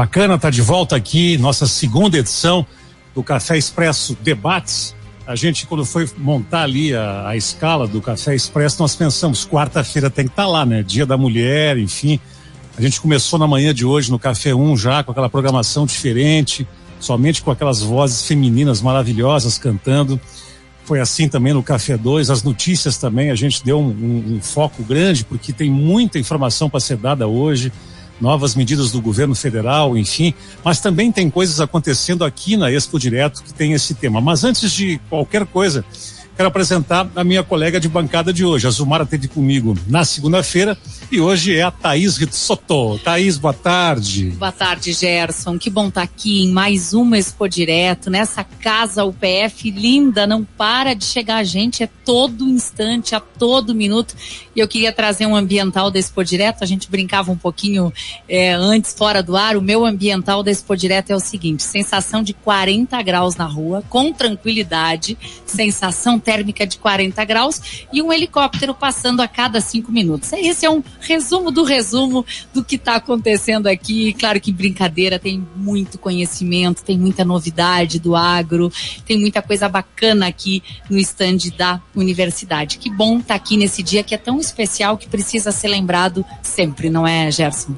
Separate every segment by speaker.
Speaker 1: bacana estar tá de volta aqui, nossa segunda edição do Café Expresso Debates. A gente, quando foi montar ali a, a escala do Café Expresso, nós pensamos, quarta-feira tem que estar tá lá, né? Dia da mulher, enfim. A gente começou na manhã de hoje no Café 1 já com aquela programação diferente, somente com aquelas vozes femininas maravilhosas cantando. Foi assim também no Café 2. As notícias também, a gente deu um, um, um foco grande, porque tem muita informação para ser dada hoje novas medidas do governo federal, enfim, mas também tem coisas acontecendo aqui na Expo Direto que tem esse tema. Mas antes de qualquer coisa, quero apresentar a minha colega de bancada de hoje. A Zumara esteve comigo na segunda-feira e hoje é a Thaís Ritsoto. Thaís, boa tarde.
Speaker 2: Boa tarde, Gerson. Que bom estar tá aqui em mais uma Expo Direto, nessa casa UPF linda. Não para de chegar a gente, é todo instante, a todo minuto. E eu queria trazer um ambiental da Expo Direto. A gente brincava um pouquinho é, antes, fora do ar. O meu ambiental da Expo Direto é o seguinte: sensação de 40 graus na rua, com tranquilidade, sensação térmica de 40 graus e um helicóptero passando a cada cinco minutos. Esse é um resumo do resumo do que está acontecendo aqui. Claro que brincadeira, tem muito conhecimento, tem muita novidade do agro, tem muita coisa bacana aqui no estande da universidade. Que bom estar tá aqui nesse dia que é tão especial que precisa ser lembrado sempre, não é, Gerson?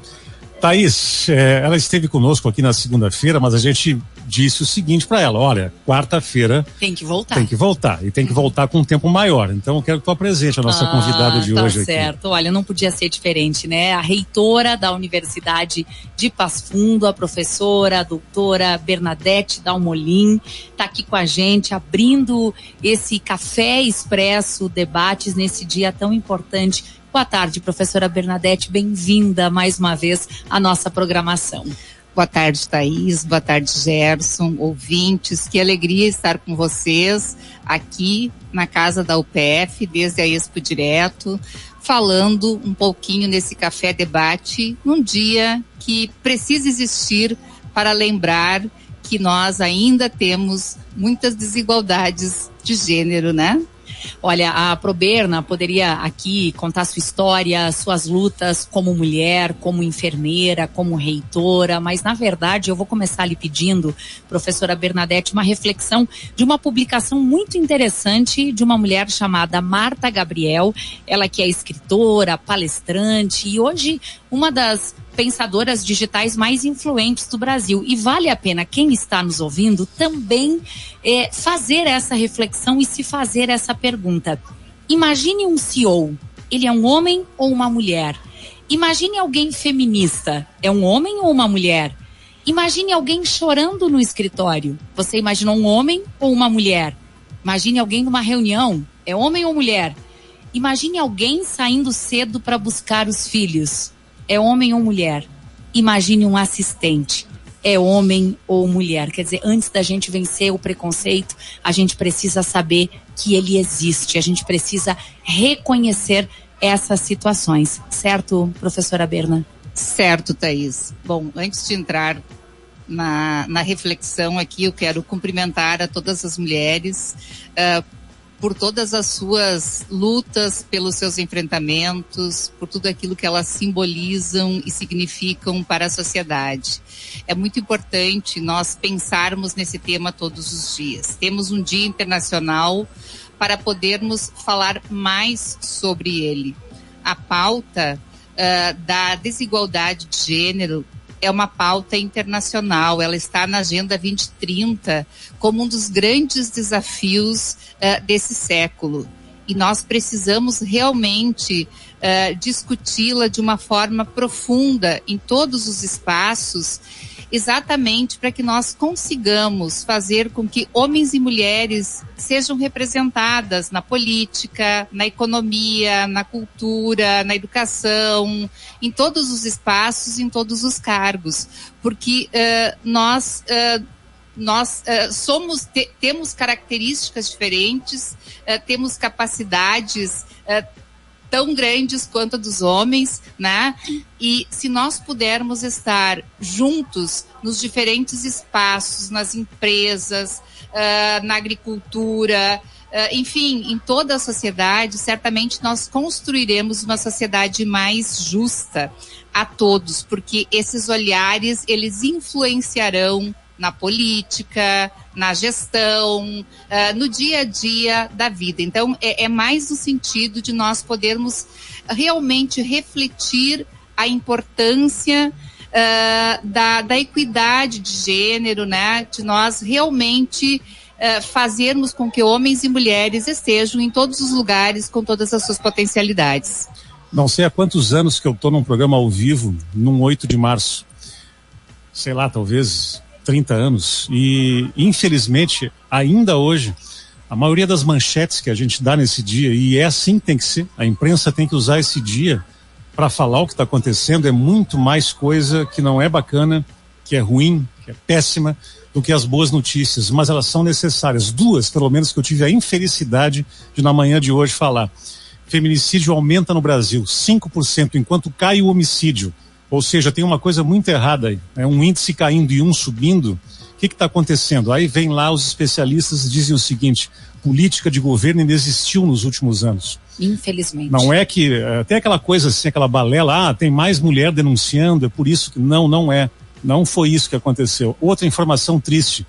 Speaker 1: Thaís, é, ela esteve conosco aqui na segunda-feira, mas a gente disse o seguinte para ela: olha, quarta-feira.
Speaker 2: Tem que voltar.
Speaker 1: Tem que voltar. E tem que voltar com um tempo maior. Então eu quero que tu apresente a nossa ah, convidada de
Speaker 2: tá
Speaker 1: hoje.
Speaker 2: Certo, aqui. olha, não podia ser diferente, né? A reitora da Universidade de Passo Fundo, a professora, a doutora Bernadette Dalmolin, está aqui com a gente, abrindo esse café expresso debates nesse dia tão importante Boa tarde, professora Bernadette, bem-vinda mais uma vez à nossa programação.
Speaker 3: Boa tarde, Thaís. Boa tarde, Gerson, ouvintes. Que alegria estar com vocês aqui na casa da UPF, desde a Expo Direto, falando um pouquinho nesse café debate num dia que precisa existir para lembrar que nós ainda temos muitas desigualdades de gênero, né?
Speaker 2: Olha, a Proberna poderia aqui contar sua história, suas lutas como mulher, como enfermeira, como reitora, mas na verdade eu vou começar lhe pedindo, professora Bernadette, uma reflexão de uma publicação muito interessante de uma mulher chamada Marta Gabriel, ela que é escritora, palestrante e hoje uma das pensadoras digitais mais influentes do Brasil. E vale a pena quem está nos ouvindo também é, fazer essa reflexão e se fazer essa pergunta. Imagine um CEO. Ele é um homem ou uma mulher? Imagine alguém feminista. É um homem ou uma mulher? Imagine alguém chorando no escritório. Você imaginou um homem ou uma mulher? Imagine alguém numa reunião. É homem ou mulher? Imagine alguém saindo cedo para buscar os filhos é homem ou mulher. Imagine um assistente. É homem ou mulher. Quer dizer, antes da gente vencer o preconceito, a gente precisa saber que ele existe. A gente precisa reconhecer essas situações. Certo, professora Berna?
Speaker 3: Certo, Thaís. Bom, antes de entrar na, na reflexão aqui, eu quero cumprimentar a todas as mulheres. Uh, por todas as suas lutas, pelos seus enfrentamentos, por tudo aquilo que elas simbolizam e significam para a sociedade. É muito importante nós pensarmos nesse tema todos os dias. Temos um dia internacional para podermos falar mais sobre ele. A pauta uh, da desigualdade de gênero é uma pauta internacional, ela está na Agenda 2030 como um dos grandes desafios uh, desse século. E nós precisamos realmente uh, discuti-la de uma forma profunda em todos os espaços exatamente para que nós consigamos fazer com que homens e mulheres sejam representadas na política, na economia, na cultura, na educação, em todos os espaços, em todos os cargos, porque uh, nós uh, nós uh, somos te, temos características diferentes, temos capacidades tão grandes quanto a dos homens, né? E se nós pudermos estar juntos nos diferentes espaços, nas empresas, uh, na agricultura, enfim, em toda a sociedade, certamente nós construiremos uma sociedade mais justa a todos, porque esses olhares eles influenciarão na política, na gestão, uh, no dia a dia da vida. Então, é, é, mais no sentido de nós podermos realmente refletir a importância uh, da, da equidade de gênero, né? De nós realmente uh, fazermos com que homens e mulheres estejam em todos os lugares com todas as suas potencialidades.
Speaker 1: Não sei há quantos anos que eu estou num programa ao vivo, num 8 de março. Sei lá, talvez 30 anos. E, infelizmente, ainda hoje, a maioria das manchetes que a gente dá nesse dia, e é assim que tem que ser, a imprensa tem que usar esse dia para falar o que está acontecendo, é muito mais coisa que não é bacana, que é ruim, que é péssima, do que as boas notícias, mas elas são necessárias. Duas, pelo menos, que eu tive a infelicidade de na manhã de hoje falar. Feminicídio aumenta no Brasil 5%, enquanto cai o homicídio ou seja, tem uma coisa muito errada aí. É um índice caindo e um subindo. O que está acontecendo? Aí vem lá os especialistas dizem o seguinte: política de governo inexistiu nos últimos anos.
Speaker 2: Infelizmente.
Speaker 1: Não é que até aquela coisa assim, aquela balela, ah, tem mais mulher denunciando, é por isso que não, não é. Não foi isso que aconteceu. Outra informação triste: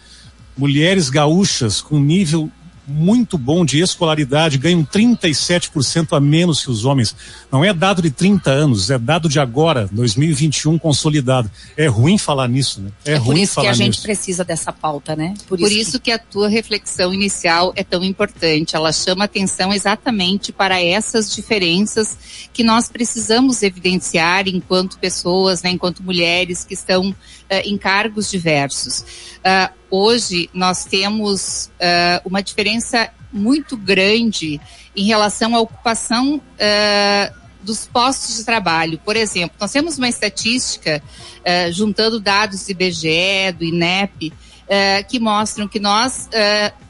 Speaker 1: mulheres gaúchas com nível muito bom de escolaridade, ganham 37% a menos que os homens. Não é dado de 30 anos, é dado de agora, 2021 consolidado. É ruim falar nisso, né?
Speaker 2: É, é ruim por isso que a gente precisa dessa pauta, né?
Speaker 3: Por, por isso, isso que... que... a tua reflexão inicial é tão importante. Ela chama atenção exatamente para essas diferenças que nós precisamos evidenciar enquanto pessoas, né, enquanto mulheres que estão em cargos diversos. Uh, hoje nós temos uh, uma diferença muito grande em relação à ocupação uh, dos postos de trabalho. Por exemplo, nós temos uma estatística, uh, juntando dados do IBGE, do INEP, que mostram que nós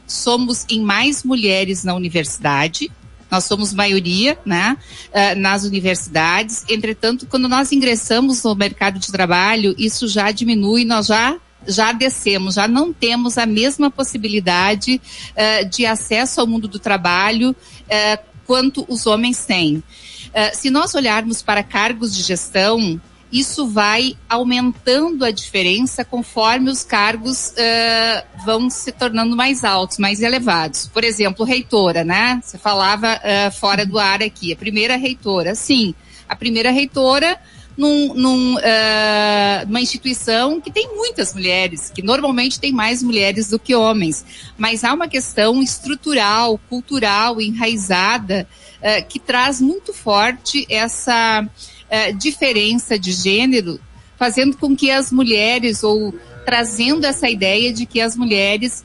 Speaker 3: somos em mais mulheres na universidade, nós somos maioria, né, nas universidades. Entretanto, quando nós ingressamos no mercado de trabalho, isso já diminui, nós já já descemos, já não temos a mesma possibilidade uh, de acesso ao mundo do trabalho uh, quanto os homens têm. Uh, se nós olharmos para cargos de gestão, isso vai aumentando a diferença conforme os cargos uh, vão se tornando mais altos, mais elevados. Por exemplo, reitora, né? Você falava uh, fora do ar aqui. A primeira reitora, sim. A primeira reitora num, num, uh, numa instituição que tem muitas mulheres, que normalmente tem mais mulheres do que homens. Mas há uma questão estrutural, cultural, enraizada, que traz muito forte essa uh, diferença de gênero, fazendo com que as mulheres, ou trazendo essa ideia de que as mulheres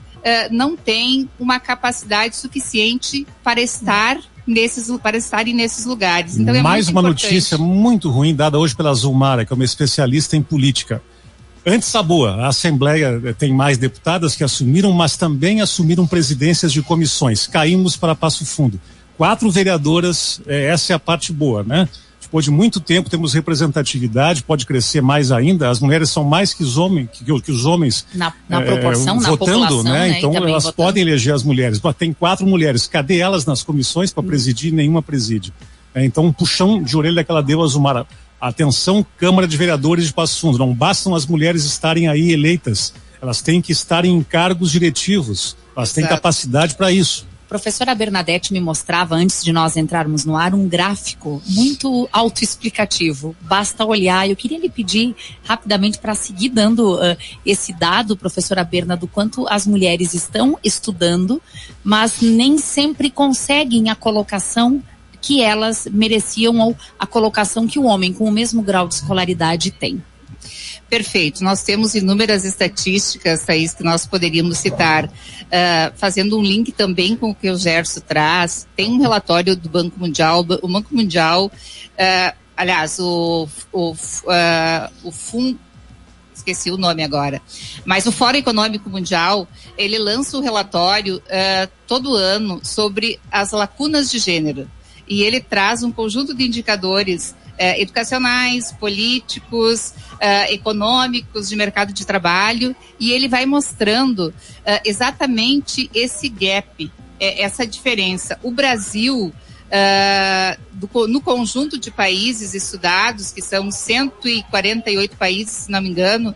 Speaker 3: não têm uma capacidade suficiente para estar nesses, para estarem nesses lugares.
Speaker 1: Então é Mais uma importante. notícia muito ruim dada hoje pela Zulmara, que é uma especialista em política. Antes a boa, a Assembleia eh, tem mais deputadas que assumiram, mas também assumiram presidências de comissões. Caímos para Passo Fundo. Quatro vereadoras, eh, essa é a parte boa, né? Depois de muito tempo temos representatividade, pode crescer mais ainda. As mulheres são mais que os homens, que, que os homens
Speaker 2: na, na proporção,
Speaker 1: é,
Speaker 2: na
Speaker 1: votando, né? né? Então elas votando. podem eleger as mulheres. Tem quatro mulheres. Cadê elas nas comissões para hum. presidir? Nenhuma preside. É, então um puxão de orelha que ela deu a Zumara. Atenção, Câmara de Vereadores de Passo Fundo. Não bastam as mulheres estarem aí eleitas. Elas têm que estar em cargos diretivos. Elas têm capacidade para isso
Speaker 2: professora Bernadette me mostrava, antes de nós entrarmos no ar, um gráfico muito autoexplicativo. Basta olhar. Eu queria lhe pedir rapidamente para seguir dando uh, esse dado, professora Berna, do quanto as mulheres estão estudando, mas nem sempre conseguem a colocação que elas mereciam ou a colocação que o homem com o mesmo grau de escolaridade tem.
Speaker 3: Perfeito. Nós temos inúmeras estatísticas, Thaís, que nós poderíamos citar, uh, fazendo um link também com o que o Gerson traz. Tem um relatório do Banco Mundial. O Banco Mundial, uh, aliás, o, o, uh, o Fundo esqueci o nome agora. Mas o Fórum Econômico Mundial, ele lança um relatório uh, todo ano sobre as lacunas de gênero. E ele traz um conjunto de indicadores uh, educacionais, políticos, uh, econômicos, de mercado de trabalho, e ele vai mostrando uh, exatamente esse gap essa diferença. O Brasil, do, no conjunto de países estudados, que são 148 países, se não me engano,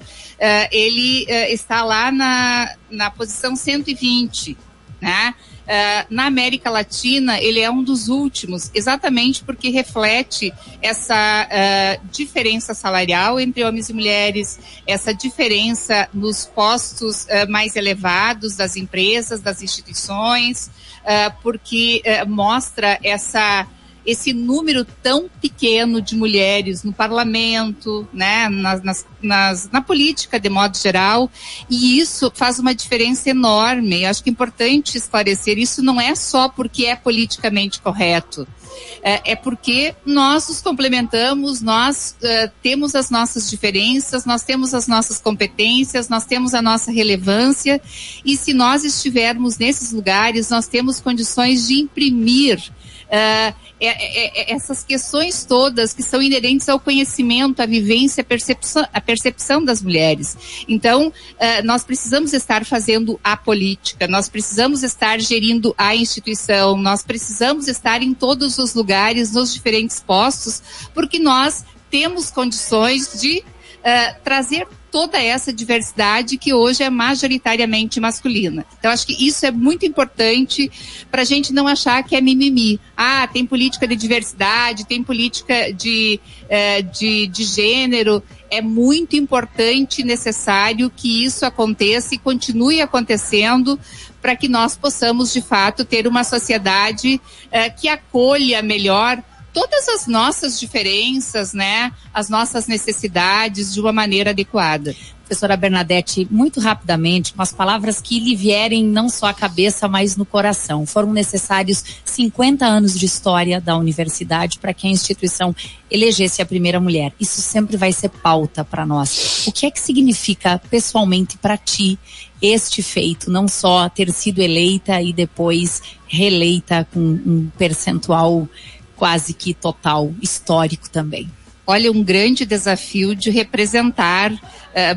Speaker 3: ele está lá na, na posição 120, né? Uh, na América Latina, ele é um dos últimos, exatamente porque reflete essa uh, diferença salarial entre homens e mulheres, essa diferença nos postos uh, mais elevados das empresas, das instituições, porque mostra essa esse número tão pequeno de mulheres no parlamento, né, nas, nas, nas, na política de modo geral, e isso faz uma diferença enorme. Acho que é importante esclarecer, isso não é só porque é politicamente correto, é, é porque nós nos complementamos, nós uh, temos as nossas diferenças, nós temos as nossas competências, nós temos a nossa relevância, e se nós estivermos nesses lugares, nós temos condições de imprimir Uh, é, é, essas questões todas que são inerentes ao conhecimento, à vivência, à percepção, à percepção das mulheres. Então, uh, nós precisamos estar fazendo a política, nós precisamos estar gerindo a instituição, nós precisamos estar em todos os lugares, nos diferentes postos, porque nós temos condições de uh, trazer toda essa diversidade que hoje é majoritariamente masculina. Então, acho que isso é muito importante para a gente não achar que é mimimi. Ah, tem política de diversidade, tem política de, eh, de, de gênero. É muito importante e necessário que isso aconteça e continue acontecendo para que nós possamos, de fato, ter uma sociedade eh, que acolha melhor todas as nossas diferenças, né, as nossas necessidades de uma maneira adequada.
Speaker 2: Professora Bernadette, muito rapidamente, com as palavras que lhe vierem não só à cabeça, mas no coração. Foram necessários 50 anos de história da universidade para que a instituição elegesse a primeira mulher. Isso sempre vai ser pauta para nós. O que é que significa pessoalmente para ti este feito, não só ter sido eleita e depois reeleita com um percentual quase que total, histórico também.
Speaker 3: Olha, um grande desafio de representar uh,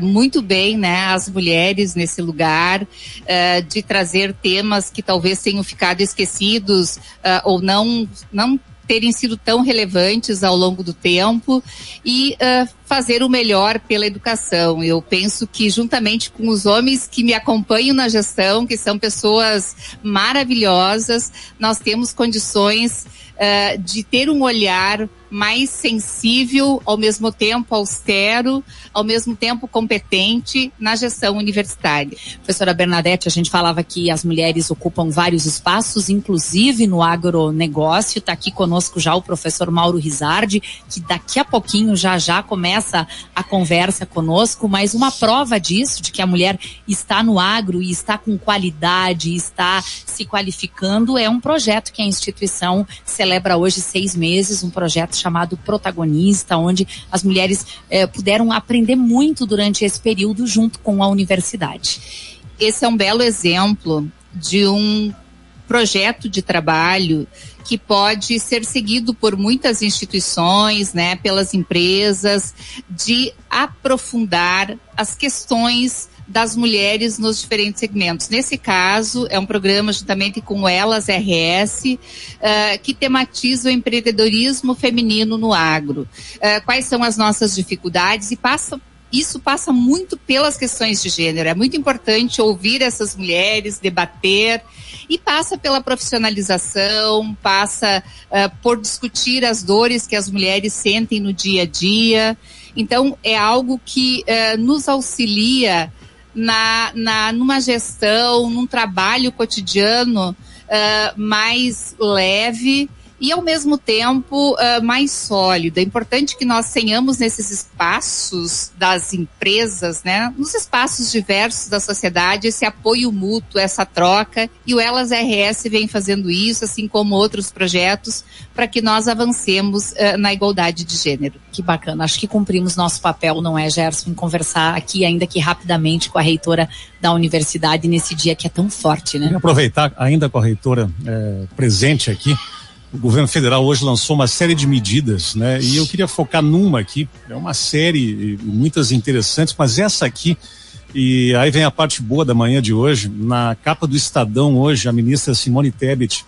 Speaker 3: muito bem né, as mulheres nesse lugar, uh, de trazer temas que talvez tenham ficado esquecidos uh, ou não, não terem sido tão relevantes ao longo do tempo e fazer o melhor pela educação. Eu penso que juntamente com os homens que me acompanham na gestão, que são pessoas maravilhosas, nós temos condições uh, de ter um olhar mais sensível, ao mesmo tempo austero, ao mesmo tempo competente na gestão universitária.
Speaker 2: Professora Bernadette, a gente falava que as mulheres ocupam vários espaços, inclusive no agronegócio. Está aqui conosco já o professor Mauro Rizardi, que daqui a pouquinho já já começa a conversa conosco, mas uma prova disso, de que a mulher está no agro e está com qualidade, está se qualificando, é um projeto que a instituição celebra hoje seis meses, um projeto chamado Protagonista, onde as mulheres eh, puderam aprender muito durante esse período junto com a universidade.
Speaker 3: Esse é um belo exemplo de um projeto de trabalho que pode ser seguido por muitas instituições, né, pelas empresas, de aprofundar as questões das mulheres nos diferentes segmentos. Nesse caso, é um programa juntamente com Elas RS, uh, eh, que tematiza o empreendedorismo feminino no agro. Uh, quais são as nossas dificuldades e passa isso passa muito pelas questões de gênero. É muito importante ouvir essas mulheres, debater, e passa pela profissionalização, passa uh, por discutir as dores que as mulheres sentem no dia a dia. Então, é algo que uh, nos auxilia na, na, numa gestão, num trabalho cotidiano uh, mais leve e ao mesmo tempo uh, mais sólida. É importante que nós tenhamos nesses espaços das empresas, né, nos espaços diversos da sociedade, esse apoio mútuo, essa troca, e o Elas RS vem fazendo isso, assim como outros projetos, para que nós avancemos uh, na igualdade de gênero.
Speaker 2: Que bacana, acho que cumprimos nosso papel, não é, Gerson, em conversar aqui, ainda que rapidamente, com a reitora da universidade nesse dia que é tão forte, né?
Speaker 1: aproveitar ainda com a reitora é, presente aqui, o governo federal hoje lançou uma série de medidas, né? E eu queria focar numa aqui, é uma série, muitas interessantes, mas essa aqui E aí vem a parte boa da manhã de hoje. Na capa do Estadão hoje, a ministra Simone Tebet,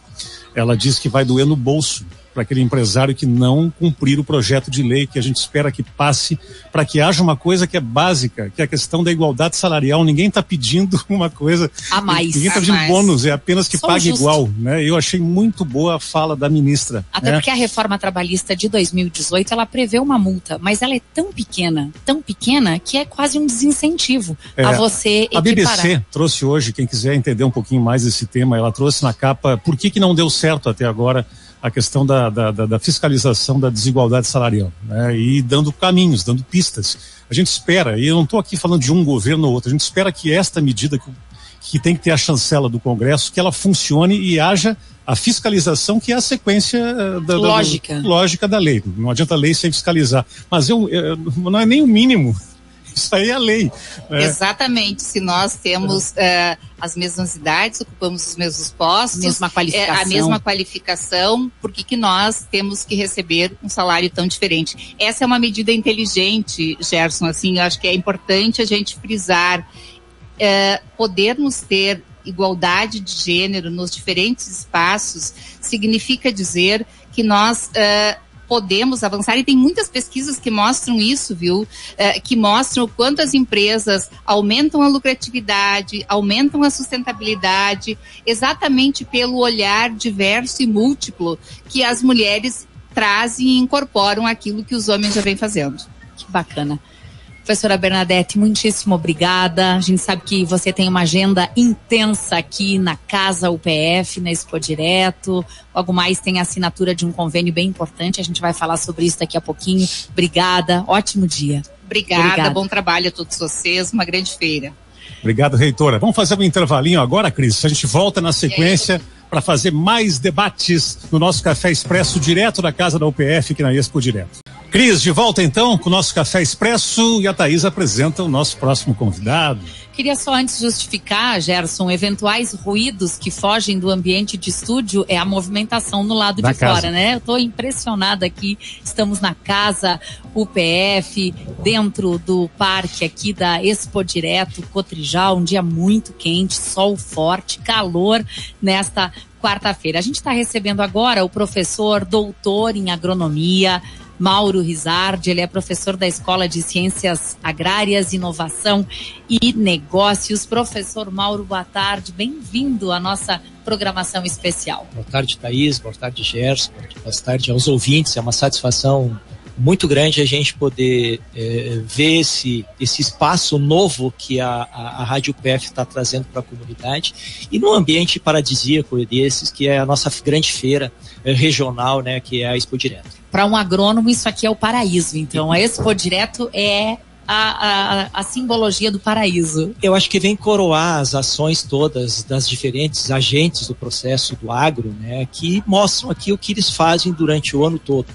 Speaker 1: ela diz que vai doer no bolso para aquele empresário que não cumprir o projeto de lei que a gente espera que passe para que haja uma coisa que é básica, que é a questão da igualdade salarial. Ninguém está pedindo uma coisa
Speaker 2: a mais.
Speaker 1: Ninguém está pedindo mais. bônus, é apenas que Só pague justo. igual. Né? Eu achei muito boa a fala da ministra.
Speaker 2: Até
Speaker 1: né?
Speaker 2: porque a reforma trabalhista de 2018 ela prevê uma multa, mas ela é tão pequena, tão pequena que é quase um desincentivo é, a você equiparar.
Speaker 1: A BBC trouxe hoje, quem quiser entender um pouquinho mais desse tema, ela trouxe na capa por que, que não deu certo até agora a questão da, da, da, fiscalização da desigualdade salarial, né? E dando caminhos, dando pistas. A gente espera, e eu não estou aqui falando de um governo ou outro, a gente espera que esta medida que, que tem que ter a chancela do Congresso, que ela funcione e haja a fiscalização que é a sequência eh, da,
Speaker 2: lógica.
Speaker 1: Da, lógica da lei. Não adianta a lei sem fiscalizar. Mas eu, eu não é nem o mínimo isso aí é a lei.
Speaker 3: Né? Exatamente. Se nós temos é. uh, as mesmas idades, ocupamos os mesmos postos,
Speaker 2: mesma qualificação.
Speaker 3: É, a mesma qualificação, por que, que nós temos que receber um salário tão diferente? Essa é uma medida inteligente, Gerson. Assim, eu acho que é importante a gente frisar. Uh, podermos ter igualdade de gênero nos diferentes espaços significa dizer que nós uh, podemos avançar e tem muitas pesquisas que mostram isso, viu? É, que mostram o quanto as empresas aumentam a lucratividade, aumentam a sustentabilidade, exatamente pelo olhar diverso e múltiplo que as mulheres trazem e incorporam aquilo que os homens já vêm fazendo.
Speaker 2: Que bacana. Professora Bernadette, muitíssimo obrigada. A gente sabe que você tem uma agenda intensa aqui na Casa UPF, na Expo Direto. Logo mais tem a assinatura de um convênio bem importante. A gente vai falar sobre isso daqui a pouquinho. Obrigada. Ótimo dia.
Speaker 3: Obrigada. Obrigada. Bom trabalho a todos vocês. Uma grande feira.
Speaker 1: Obrigado, reitora. Vamos fazer um intervalinho agora, Cris. A gente volta na sequência para fazer mais debates no nosso Café Expresso direto da casa da UPF, aqui na Expo Direto. Cris, de volta então com o nosso Café Expresso e a Thaís apresenta o nosso próximo convidado.
Speaker 2: Queria só antes justificar, Gerson, eventuais ruídos que fogem do ambiente de estúdio é a movimentação no lado da de casa. fora, né? Eu estou impressionada aqui, estamos na casa UPF, dentro do parque aqui da Expo Direto Cotrijal, um dia muito quente, sol forte, calor nesta quarta-feira. A gente está recebendo agora o professor doutor em agronomia, Mauro Rizardi, ele é professor da Escola de Ciências Agrárias, Inovação e Negócios. Professor Mauro, boa tarde, bem-vindo à nossa programação especial.
Speaker 4: Boa tarde, Thaís, boa tarde, Gerson, boa tarde aos ouvintes, é uma satisfação muito grande a gente poder é, ver esse, esse espaço novo que a, a, a Rádio PF está trazendo para a comunidade e num ambiente paradisíaco desses, que é a nossa grande feira é, regional, né, que é a Expo Direto.
Speaker 2: Para um agrônomo, isso aqui é o paraíso. Então, a Expo Direto é a, a, a, simbologia do paraíso.
Speaker 4: Eu acho que vem coroar as ações todas das diferentes agentes do processo do agro, né, que mostram aqui o que eles fazem durante o ano todo.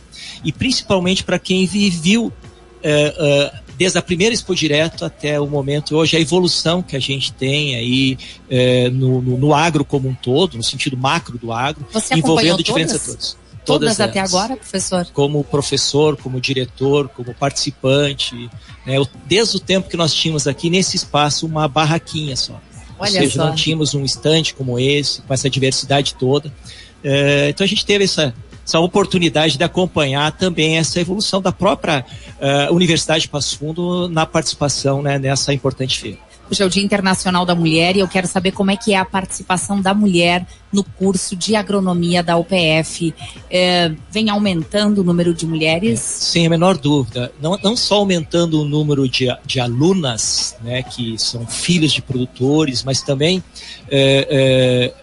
Speaker 4: E principalmente para quem viveu é, é, desde a primeira Expo Direto até o momento hoje, a evolução que a gente tem aí é, no, no, no, agro como um todo, no sentido macro do agro,
Speaker 2: Você
Speaker 4: envolvendo
Speaker 2: todas?
Speaker 4: diferentes setores.
Speaker 2: Todas, todas até agora, professor?
Speaker 4: Como professor, como diretor, como participante. Né? Desde o tempo que nós tínhamos aqui nesse espaço uma barraquinha só. Olha Ou seja, só. não tínhamos um estande como esse, com essa diversidade toda. É, então a gente teve essa, essa oportunidade de acompanhar também essa evolução da própria uh, Universidade de Passo Fundo na participação né, nessa importante feira.
Speaker 2: Hoje é o Dia Internacional da Mulher e eu quero saber como é que é a participação da mulher no curso de agronomia da UPF. É, vem aumentando o número de mulheres?
Speaker 4: Sem a menor dúvida. Não, não só aumentando o número de, de alunas, né, que são filhos de produtores, mas também é, é,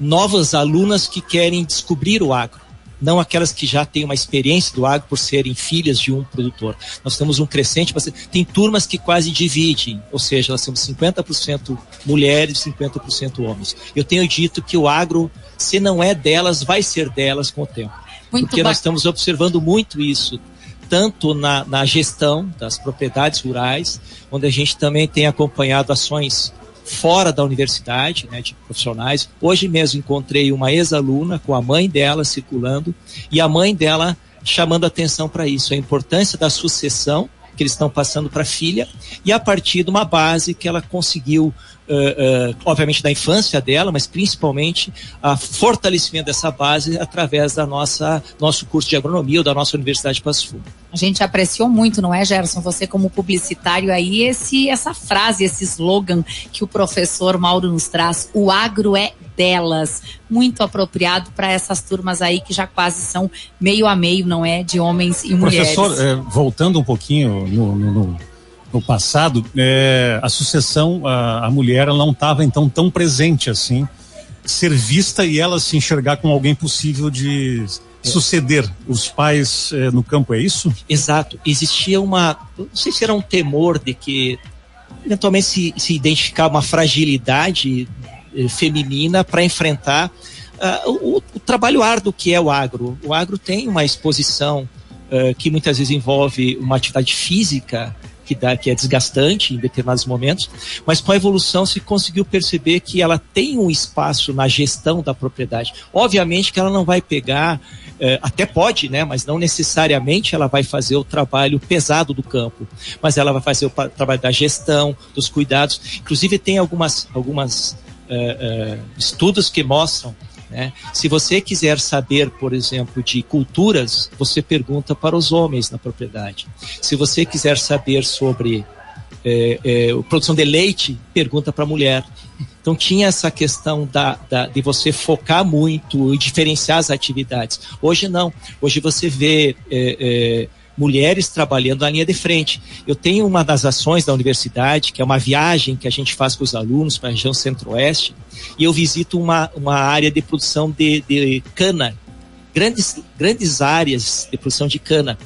Speaker 4: novas alunas que querem descobrir o agro não aquelas que já têm uma experiência do agro por serem filhas de um produtor. Nós temos um crescente, tem turmas que quase dividem, ou seja, nós temos 50% mulheres e 50% homens. Eu tenho dito que o agro, se não é delas, vai ser delas com o tempo. Muito porque nós estamos observando muito isso, tanto na, na gestão das propriedades rurais, onde a gente também tem acompanhado ações fora da universidade, né, de profissionais. Hoje mesmo encontrei uma ex-aluna com a mãe dela circulando e a mãe dela chamando atenção para isso, a importância da sucessão que eles estão passando para a filha, e a partir de uma base que ela conseguiu uh, obviamente da infância dela, mas principalmente a fortalecimento dessa base através da nossa nosso curso de agronomia ou da nossa Universidade de Passo Fundo.
Speaker 2: A gente apreciou muito, não é, Gerson? Você como publicitário aí, esse, essa frase, esse slogan que o professor Mauro nos traz, o agro é delas, muito apropriado para essas turmas aí que já quase são meio a meio, não é, de homens e mulheres.
Speaker 1: Professor, é, voltando um pouquinho no, no, no no passado, é, a sucessão, a, a mulher ela não estava então tão presente assim, ser vista e ela se enxergar como alguém possível de suceder os pais é, no campo, é isso?
Speaker 4: Exato. Existia uma, não sei se era um temor de que eventualmente se, se identificar uma fragilidade eh, feminina para enfrentar uh, o, o, trabalho árduo que é o agro. O agro tem uma exposição uh, que muitas vezes envolve uma atividade física que, dá, que é desgastante em determinados momentos, mas com a evolução se conseguiu perceber que ela tem um espaço na gestão da propriedade. Obviamente que ela não vai pegar, eh, até pode, né, mas não necessariamente ela vai fazer o trabalho pesado do campo, mas ela vai fazer o trabalho da gestão, dos cuidados. Inclusive tem algumas, algumas eh, eh, estudos que mostram né? Se você quiser saber, por exemplo, de culturas, você pergunta para os homens na propriedade. Se você quiser saber sobre é, é, produção de leite, pergunta para a mulher. Então tinha essa questão da, da, de você focar muito e diferenciar as atividades. Hoje não. Hoje você vê é, é mulheres trabalhando na linha de frente. Eu tenho uma das ações da universidade, que é uma viagem que a gente faz com os alunos para a região centro-oeste, e eu visito uma, uma área de produção de, de cana, grandes, grandes áreas de produção de cana.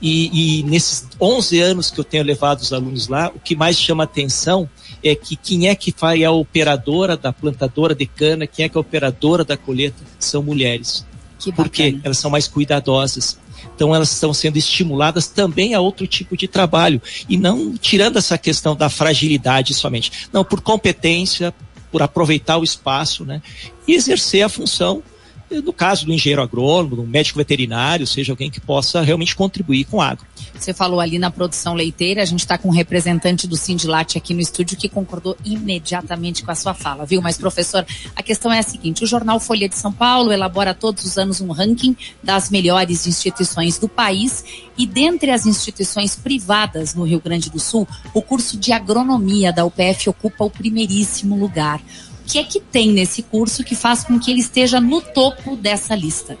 Speaker 4: E, e, nesses 11 anos que eu tenho levado os alunos lá, o que mais chama atenção é que quem é que faz a operadora da plantadora de cana, quem é que é a operadora da colheita, são mulheres. Que Porque elas são mais cuidadosas. Então elas estão sendo estimuladas também a outro tipo de trabalho. E não tirando essa questão da fragilidade somente, não por competência, por aproveitar o espaço, né, e exercer a função no caso do engenheiro agrônomo, do médico veterinário, seja alguém que possa realmente contribuir com a água.
Speaker 2: Você falou ali na produção leiteira, a gente está com um representante do Sindilat aqui no estúdio que concordou imediatamente com a sua fala, viu? Mas, professor, a questão é a seguinte: o jornal Folha de São Paulo elabora todos os anos um ranking das melhores instituições do país e, dentre as instituições privadas no Rio Grande do Sul, o curso de agronomia da UPF ocupa o primeiríssimo lugar que é que tem nesse curso que faz com que ele esteja no topo dessa lista?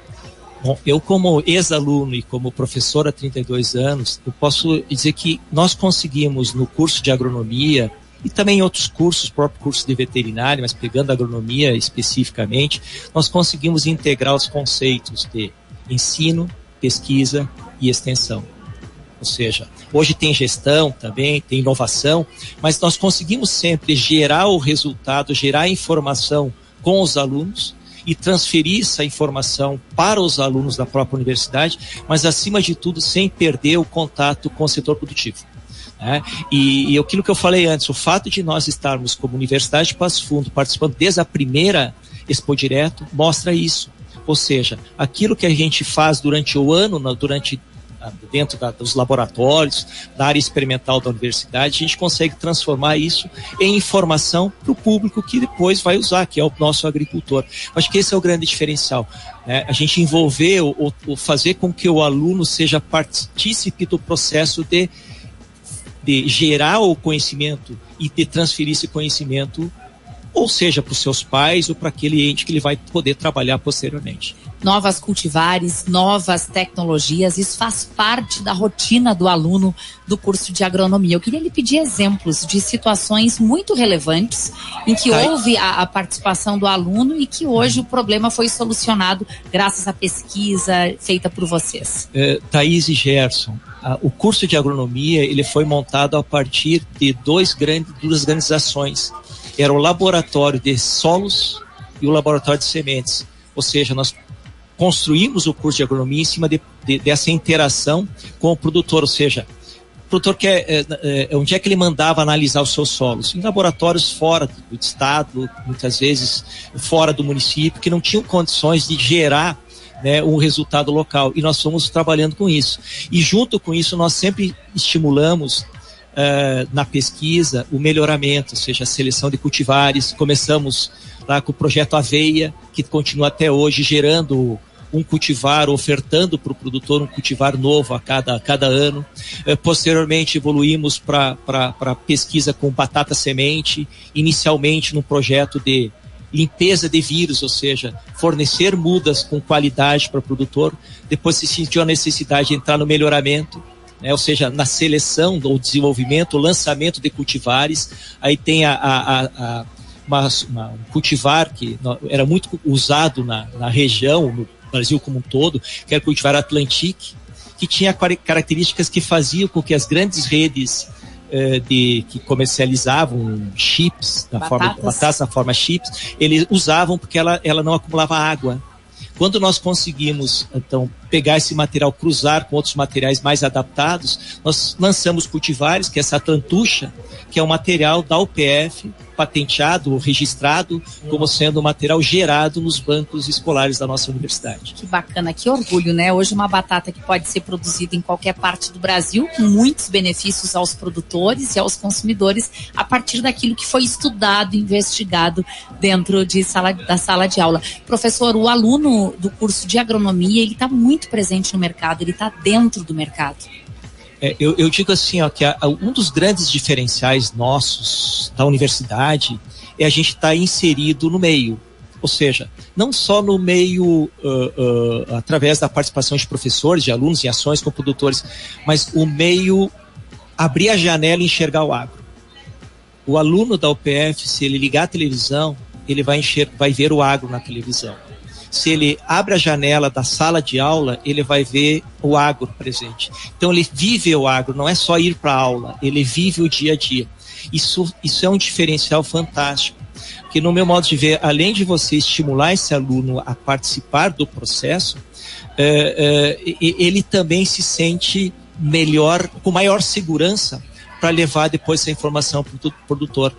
Speaker 4: Bom, eu como ex-aluno e como professor há 32 anos, eu posso dizer que nós conseguimos no curso de agronomia e também em outros cursos, próprio curso de veterinária, mas pegando agronomia especificamente, nós conseguimos integrar os conceitos de ensino, pesquisa e extensão. Ou seja, hoje tem gestão também, tem inovação, mas nós conseguimos sempre gerar o resultado, gerar informação com os alunos e transferir essa informação para os alunos da própria universidade, mas acima de tudo sem perder o contato com o setor produtivo. Né? E, e aquilo que eu falei antes, o fato de nós estarmos como Universidade de Passo Fundo participando desde a primeira Expo Direto mostra isso. Ou seja, aquilo que a gente faz durante o ano, durante dentro da, dos laboratórios, da área experimental da universidade, a gente consegue transformar isso em informação para o público que depois vai usar, que é o nosso agricultor. Acho que esse é o grande diferencial. Né? A gente envolver ou, ou fazer com que o aluno seja partícipe do processo de, de gerar o conhecimento e de transferir esse conhecimento ou seja para os seus pais ou para aquele ente que ele vai poder trabalhar posteriormente
Speaker 2: novas cultivares, novas tecnologias. Isso faz parte da rotina do aluno do curso de agronomia. Eu queria lhe pedir exemplos de situações muito relevantes em que houve a, a, participação do aluno e que hoje o problema foi solucionado graças à pesquisa feita por vocês.
Speaker 4: É, Thaís e Gerson, a, o curso de agronomia ele foi montado a partir de dois grandes, duas grandes ações. Era o laboratório de solos e o laboratório de sementes. Ou seja, nós construímos o curso de agronomia em cima de, de, dessa interação com o produtor, ou seja, o produtor quer, é, é, é, onde é que ele mandava analisar os seus solos? Em laboratórios fora do estado, muitas vezes fora do município, que não tinham condições de gerar né, um resultado local. E nós fomos trabalhando com isso. E junto com isso, nós sempre estimulamos uh, na pesquisa o melhoramento, ou seja, a seleção de cultivares. Começamos lá com o projeto Aveia, que continua até hoje gerando um cultivar, ofertando para o produtor um cultivar novo a cada, a cada ano. Eh, posteriormente, evoluímos para pesquisa com batata semente, inicialmente num projeto de limpeza de vírus, ou seja, fornecer mudas com qualidade para o produtor. Depois se sentiu a necessidade de entrar no melhoramento, né, ou seja, na seleção ou desenvolvimento, lançamento de cultivares. Aí tem a, a, a uma, uma, um cultivar que era muito usado na, na região, no Brasil como um todo, que era o cultivar Atlantique, que tinha características que faziam com que as grandes redes eh, de, que comercializavam chips, da batatas. forma, batatas na forma chips, eles usavam porque ela, ela não acumulava água. Quando nós conseguimos, então, pegar esse material, cruzar com outros materiais mais adaptados, nós lançamos cultivares, que é essa tantucha, que é um material da UPF, patenteado, registrado, como sendo um material gerado nos bancos escolares da nossa universidade.
Speaker 2: Que bacana, que orgulho, né? Hoje uma batata que pode ser produzida em qualquer parte do Brasil, com muitos benefícios aos produtores e aos consumidores, a partir daquilo que foi estudado, investigado dentro de sala, da sala de aula. Professor, o aluno do curso de agronomia, ele está muito presente no mercado, ele está dentro do mercado.
Speaker 4: É, eu, eu, digo assim, ó, que a, a, um dos grandes diferenciais nossos da universidade é a gente estar tá inserido no meio. Ou seja, não só no meio uh, uh, através da participação de professores, de alunos em ações com produtores, mas o meio abrir a janela e enxergar o agro. O aluno da UPF, se ele ligar a televisão, ele vai, enxer vai ver o agro na televisão se ele abre a janela da sala de aula, ele vai ver o agro presente. Então ele vive o agro, não é só ir para a aula, ele vive o dia a dia. Isso, isso é um diferencial fantástico. Porque no meu modo de ver, além de você estimular esse aluno a participar do processo, é, é, ele também se sente melhor, com maior segurança para levar depois essa informação para o produtor.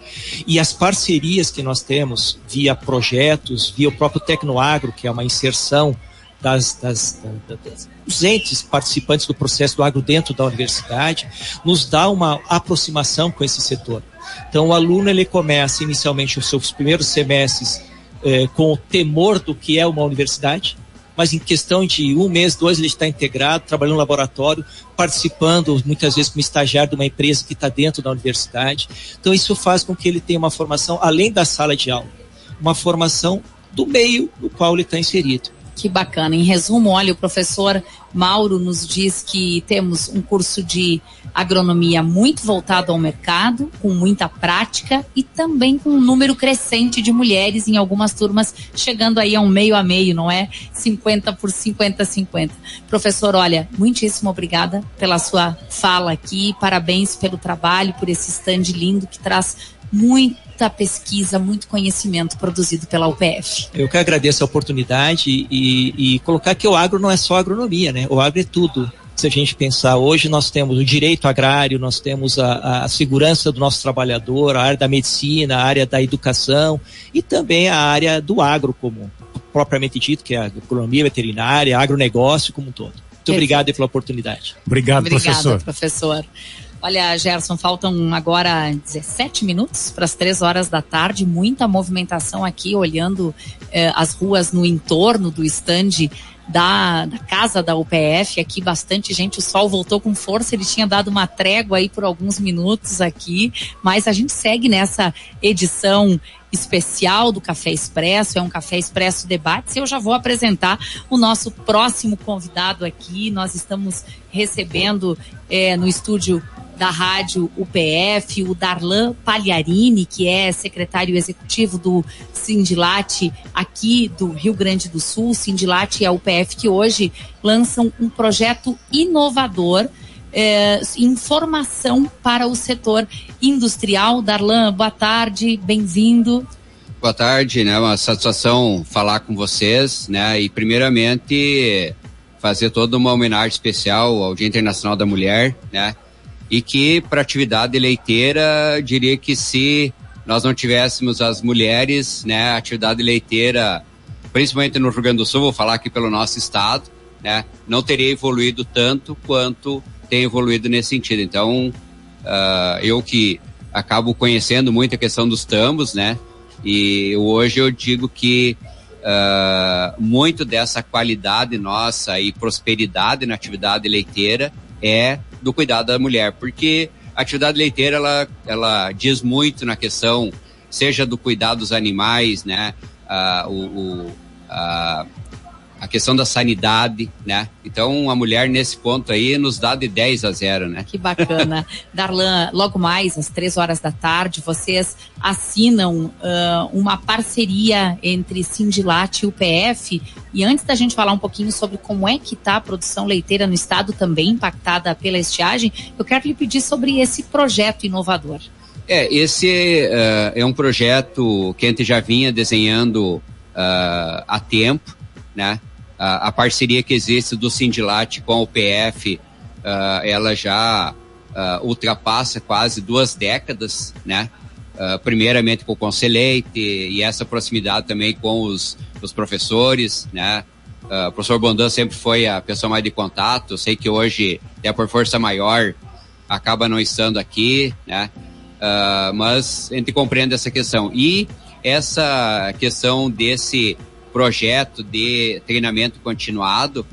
Speaker 4: E as parcerias que nós temos via projetos, via o próprio Tecnoagro, que é uma inserção das, das, das, dos entes participantes do processo do agro dentro da universidade, nos dá uma aproximação com esse setor. Então, o aluno ele começa inicialmente os seus primeiros semestres eh, com o temor do que é uma universidade, mas em questão de um mês, dois, ele está integrado, trabalhando no laboratório, participando muitas vezes como estagiário de uma empresa que está dentro da universidade. Então isso faz com que ele tenha uma formação além da sala de aula, uma formação do meio no qual ele está inserido.
Speaker 2: Que bacana. Em resumo, olha, o professor Mauro nos diz que temos um curso de agronomia muito voltado ao mercado, com muita prática e também com um número crescente de mulheres em algumas turmas, chegando aí a um meio a meio, não é? 50 por 50, 50. Professor, olha, muitíssimo obrigada pela sua fala aqui, parabéns pelo trabalho, por esse stand lindo que traz muita pesquisa, muito conhecimento produzido pela UPF.
Speaker 4: Eu que agradeço a oportunidade e, e colocar que o agro não é só agronomia, né? O agro é tudo se a gente pensar hoje, nós temos o direito agrário, nós temos a, a, segurança do nosso trabalhador, a área da medicina, a área da educação e também a área do agro como propriamente dito, que é a economia veterinária, agronegócio como um todo. Muito obrigado pela oportunidade.
Speaker 1: Obrigado,
Speaker 2: Obrigada,
Speaker 1: professor.
Speaker 2: professor. Olha, Gerson, faltam agora 17 minutos para as 3 horas da tarde. Muita movimentação aqui, olhando eh, as ruas no entorno do estande da, da, casa da UPF, aqui bastante gente, o sol voltou com força, ele tinha dado uma trégua aí por alguns minutos aqui, mas a gente segue nessa edição especial do Café Expresso, é um Café Expresso Debates, e eu já vou apresentar o nosso próximo convidado aqui, nós estamos recebendo é, no estúdio da rádio UPF, o Darlan Pagliarini, que é secretário executivo do Sindilate aqui do Rio Grande do Sul. Sindilate e a UPF que hoje lançam um projeto inovador é, informação para o setor industrial. Darlan, boa tarde, bem-vindo.
Speaker 5: Boa tarde, né? Uma satisfação falar com vocês, né? E primeiramente fazer toda uma homenagem especial ao Dia Internacional da Mulher, né? E que para atividade leiteira, diria que se nós não tivéssemos as mulheres, né, atividade leiteira principalmente no Rio Grande do Sul, vou falar aqui pelo nosso estado, né, não teria evoluído tanto quanto tem evoluído nesse sentido. Então, uh, eu que acabo conhecendo muito a questão dos tambos, né, e hoje eu digo que uh, muito dessa qualidade nossa e prosperidade na atividade leiteira é do cuidado da mulher, porque a atividade leiteira ela, ela diz muito na questão, seja do cuidado dos animais, né, uh, o, o uh, a questão da sanidade, né? Então a mulher nesse ponto aí nos dá de 10 a 0, né?
Speaker 2: Que bacana. Darlan, logo mais às três horas da tarde, vocês assinam uh, uma parceria entre Sindilat e o PF. E antes da gente falar um pouquinho sobre como é que está a produção leiteira no estado também impactada pela estiagem, eu quero lhe pedir sobre esse projeto inovador.
Speaker 5: É, esse uh, é um projeto que a gente já vinha desenhando uh, há tempo né? A, parceria que existe do Sindilat com o PF, uh, ela já uh, ultrapassa quase duas décadas, né? Uh, primeiramente com o Conselheite e essa proximidade também com os, os professores, né? O professor Bondan sempre foi a pessoa mais de contato. Sei que hoje, até por força maior, acaba não estando aqui, né? Mas a gente compreende essa questão. E essa questão desse projeto de treinamento continuado,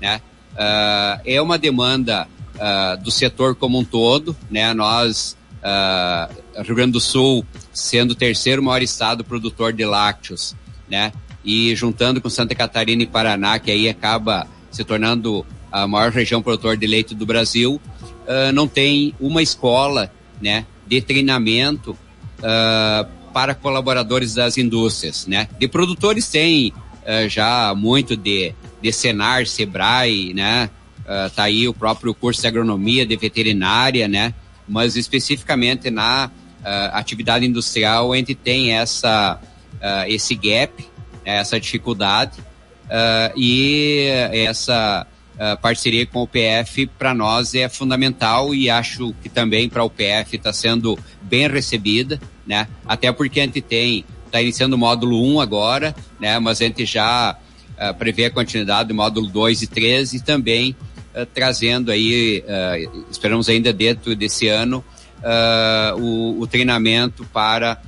Speaker 5: né? Uh, é uma demanda uh, do setor como um todo, né? Nós, uh, Rio Grande do Sul, sendo o terceiro maior estado produtor de lácteos, né? E juntando com Santa Catarina e Paraná, que aí acaba se tornando a maior região produtor de leite do Brasil, não tem uma escola, né? De treinamento para colaboradores das indústrias, né? De produtores tem uh, já muito de, de Senar, Sebrae, né? Uh, tá aí o próprio curso de agronomia, de veterinária, né? Mas especificamente na uh, atividade industrial a gente tem essa, esse gap, né? essa dificuldade e essa parceria com o PF para nós é fundamental e acho que também para o PF está sendo bem recebida né? Até porque a gente tem, está iniciando o módulo 1 agora, né? Mas a gente já uh, prevê a continuidade do módulo 2 e 3 e também uh, trazendo aí, esperamos ainda dentro desse ano, o, o, treinamento para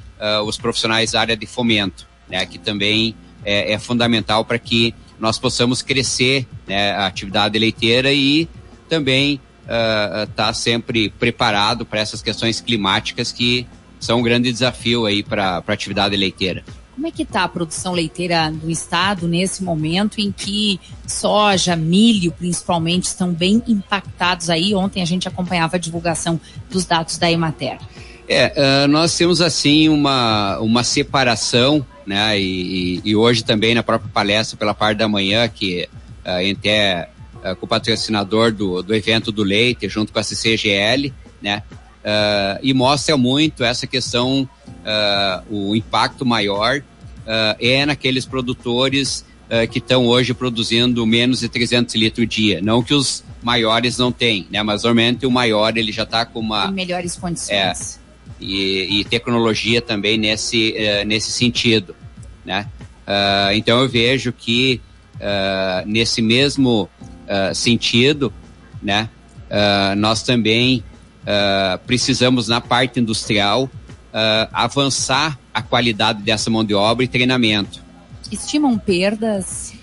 Speaker 5: os profissionais da área de fomento, né? Que também é, é fundamental para que nós possamos crescer né, a atividade leiteira e também estar uh, tá sempre preparado para essas questões climáticas que são um grande desafio aí para a atividade leiteira.
Speaker 2: Como é que está a produção leiteira do estado nesse momento em que soja, milho, principalmente, estão bem impactados aí? Ontem a gente acompanhava a divulgação dos dados da Emater.
Speaker 5: É, uh, nós temos assim uma, uma separação, né? E, e, hoje também na própria palestra pela parte da manhã, que uh, a gente é uh, com o patrocinador do, do evento do leite, junto com a CCGL, né? uh, e mostra muito essa questão, o impacto maior é naqueles produtores que estão hoje produzindo menos de 300 litros dia. Não que os maiores não têm, né? Mas normalmente o maior ele já está com uma...
Speaker 2: Em melhores condições.
Speaker 5: É, e, e, tecnologia também nesse, nesse sentido, né? então eu vejo que nesse mesmo sentido, né? nós também uh, precisamos, na parte industrial, uh, avançar a qualidade dessa mão de obra e treinamento.
Speaker 2: Estimam perdas?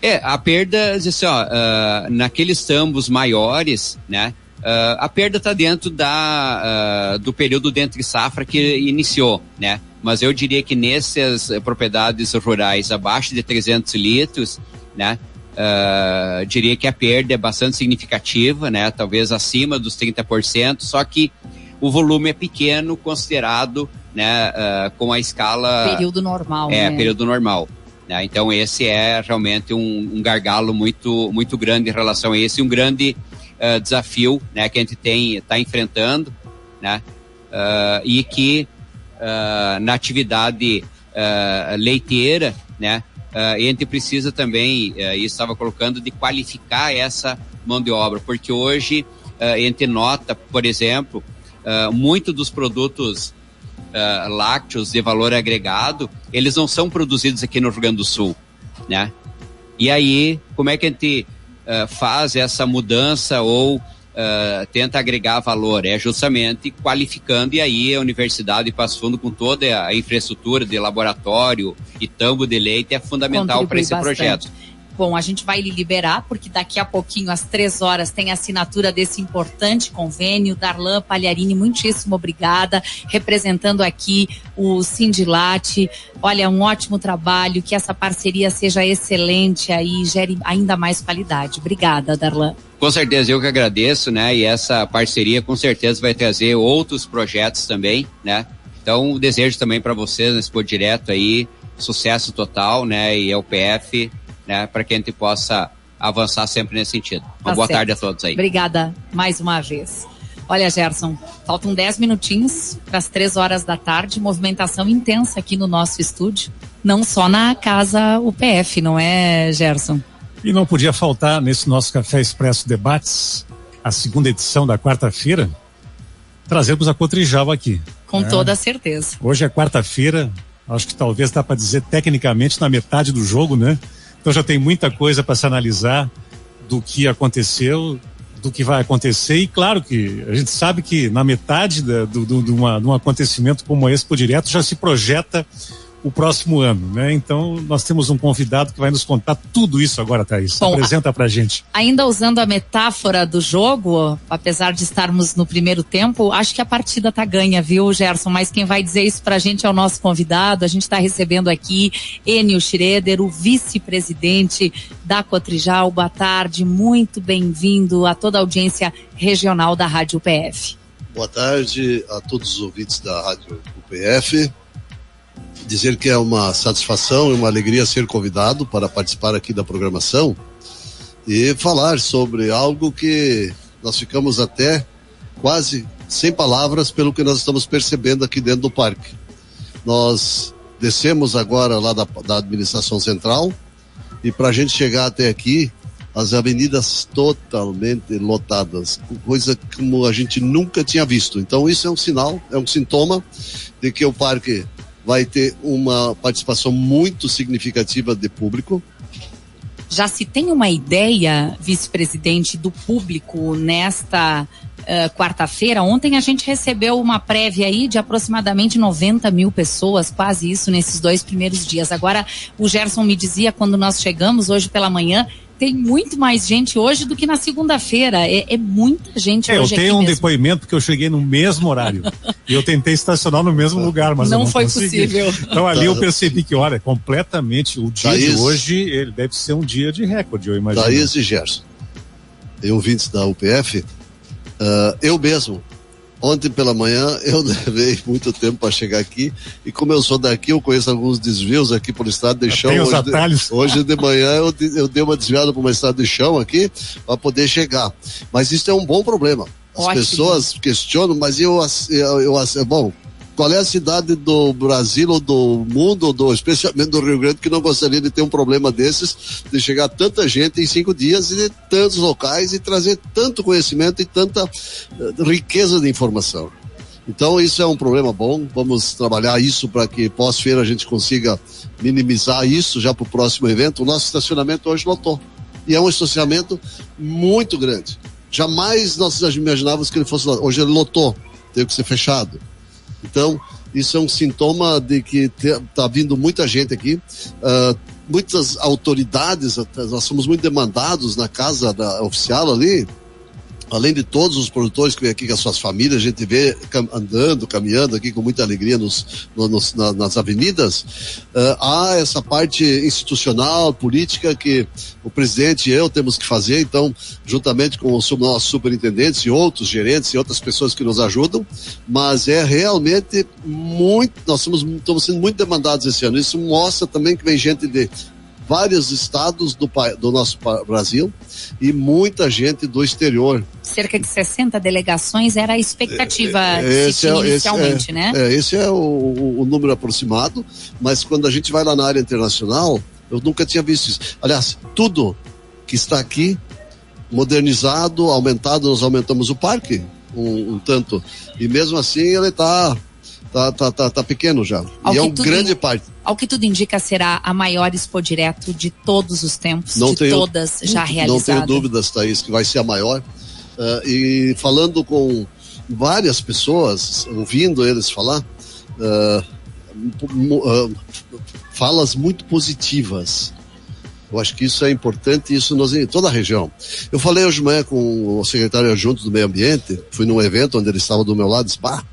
Speaker 5: É, a perda, assim, ó, uh, naqueles tambos maiores, né? Uh, a perda está dentro da, uh, do período de entre safra que iniciou, né? Mas eu diria que nessas propriedades rurais abaixo de 300 litros, né? Uh, diria que a perda é bastante significativa, né? Talvez acima dos 30%, só que o volume é pequeno considerado, né? Com a escala
Speaker 2: período normal,
Speaker 5: é
Speaker 2: né?
Speaker 5: período normal. Né? Então esse é realmente um, um, gargalo muito muito grande em relação a esse, um grande uh, desafio, né? Que a gente tem está enfrentando, né? e que na atividade leiteira, né? Uh, a gente precisa também, uh, isso estava colocando, de qualificar essa mão de obra, porque hoje uh, a gente nota, por exemplo, uh, muito dos produtos lácteos de valor agregado, eles não são produzidos aqui no Rio Grande do Sul. né? E aí, como é que a gente uh, faz essa mudança ou uh, tenta agregar valor? É justamente qualificando, e aí a Universidade de Passo Fundo, com toda a infraestrutura de laboratório e tambo de leite, é fundamental para esse bastante. projeto.
Speaker 2: Bom, a gente vai lhe liberar, porque daqui a pouquinho, às três horas, tem a assinatura desse importante convênio. Darlan Palharini, muitíssimo obrigada, representando aqui o Sindilate. Olha, um ótimo trabalho, que essa parceria seja excelente aí, gere ainda mais qualidade. Obrigada, Darlan.
Speaker 5: Com certeza, eu que agradeço, né? E essa parceria com certeza vai trazer outros projetos também, né? Então, desejo também para vocês nesse por direto aí, sucesso total, né? E é o PF né, para que a gente possa avançar sempre nesse sentido. Uma tá boa certo. tarde a todos aí.
Speaker 2: Obrigada mais uma vez. Olha, Gerson, faltam 10 minutinhos para as 3 horas da tarde, movimentação intensa aqui no nosso estúdio, não só na casa UPF, não é, Gerson?
Speaker 1: E não podia faltar nesse nosso Café Expresso Debates, a segunda edição da quarta-feira, trazermos a Cotrijal aqui.
Speaker 2: Com né? toda certeza.
Speaker 1: Hoje é quarta-feira, acho que talvez dá para dizer tecnicamente na metade do jogo, né? Então já tem muita coisa para se analisar do que aconteceu, do que vai acontecer. E claro que a gente sabe que na metade do, do, uma, de um acontecimento como esse por direto já se projeta o próximo ano, né? Então nós temos um convidado que vai nos contar tudo isso agora, Thaís. Bom, Apresenta pra gente.
Speaker 2: Ainda usando a metáfora do jogo, apesar de estarmos no primeiro tempo, acho que a partida tá ganha, viu, Gerson? Mas quem vai dizer isso pra gente é o nosso convidado. A gente está recebendo aqui Enio Schroeder, o vice-presidente da Cotrijal. Boa tarde, muito bem-vindo a toda a audiência regional da Rádio UPF.
Speaker 6: Boa tarde a todos os ouvintes da Rádio UPF dizer que é uma satisfação e uma alegria ser convidado para participar aqui da programação e falar sobre algo que nós ficamos até quase sem palavras pelo que nós estamos percebendo aqui dentro do parque. Nós descemos agora lá da, da administração central e para a gente chegar até aqui, as avenidas totalmente lotadas, coisa como a gente nunca tinha visto. Então isso é um sinal, é um sintoma de que o parque vai ter uma participação muito significativa de público.
Speaker 2: Já se tem uma ideia, vice-presidente, do público nesta uh, quarta-feira? Ontem a gente recebeu uma prévia aí de aproximadamente 90 mil pessoas, quase isso nesses dois primeiros dias. Agora, o Gerson me dizia quando nós chegamos hoje pela manhã tem muito mais gente hoje do que na segunda-feira. É, é, muita gente é,
Speaker 1: hoje. Eu tenho um mesmo. depoimento porque eu cheguei no mesmo horário. e eu tentei estacionar no mesmo lugar, mas não, não foi consegui. possível. Então ali eu percebi que, olha, completamente o dia Thaís, de hoje ele deve ser um dia de recorde, eu imagino.
Speaker 6: Thaís e Gerson, eu ouvintes da UPF, uh, ah, eu mesmo Ontem pela manhã eu levei muito tempo para chegar aqui e como eu sou daqui, eu conheço alguns desvios aqui por estado de chão. Tem
Speaker 1: os hoje, atalhos.
Speaker 6: De, hoje de manhã eu, eu dei uma desviada por uma estrada de chão aqui para poder chegar. Mas isso é um bom problema. As Ótimo. pessoas questionam, mas eu, eu, eu, bom, qual é a cidade do Brasil ou do mundo, ou do, especialmente do Rio Grande, que não gostaria de ter um problema desses, de chegar tanta gente em cinco dias e de tantos locais e trazer tanto conhecimento e tanta uh, riqueza de informação? Então, isso é um problema bom. Vamos trabalhar isso para que pós-feira a gente consiga minimizar isso já para o próximo evento. O nosso estacionamento hoje lotou. E é um estacionamento muito grande. Jamais nós imaginávamos que ele fosse. Hoje ele lotou, teve que ser fechado. Então, isso é um sintoma de que está vindo muita gente aqui. Uh, muitas autoridades, nós somos muito demandados na casa da oficial ali, além de todos os produtores que vêm aqui com as suas famílias, a gente vê andando, caminhando aqui com muita alegria nos, nos nas avenidas, uh, há essa parte institucional, política que o presidente e eu temos que fazer, então, juntamente com os nossos superintendentes e outros gerentes e outras pessoas que nos ajudam, mas é realmente muito, nós somos, estamos sendo muito demandados esse ano. Isso mostra também que vem gente de vários estados do, do nosso Brasil e muita gente do exterior.
Speaker 2: Cerca de 60 delegações era a expectativa é, esse é, inicialmente,
Speaker 6: esse
Speaker 2: é, né?
Speaker 6: É, esse é o, o, número aproximado, mas quando a gente vai lá na área internacional, eu nunca tinha visto isso. Aliás, tudo que está aqui modernizado, aumentado, nós aumentamos o parque um, um tanto. E mesmo assim ele está tá, tá, tá, tá pequeno já.
Speaker 2: Ao
Speaker 6: e é um grande in... parte.
Speaker 2: Ao que tudo indica, será a maior Expo Direto de todos os tempos, não de tenho, todas já realizadas.
Speaker 6: Não tenho dúvidas, Thaís, que vai ser a maior. Uh, e falando com várias pessoas, ouvindo eles falar, uh, uh, falas muito positivas. Eu acho que isso é importante, isso nos, em toda a região. Eu falei hoje de manhã com o secretário adjunto do Meio Ambiente, fui num evento onde ele estava do meu lado, disse, pá,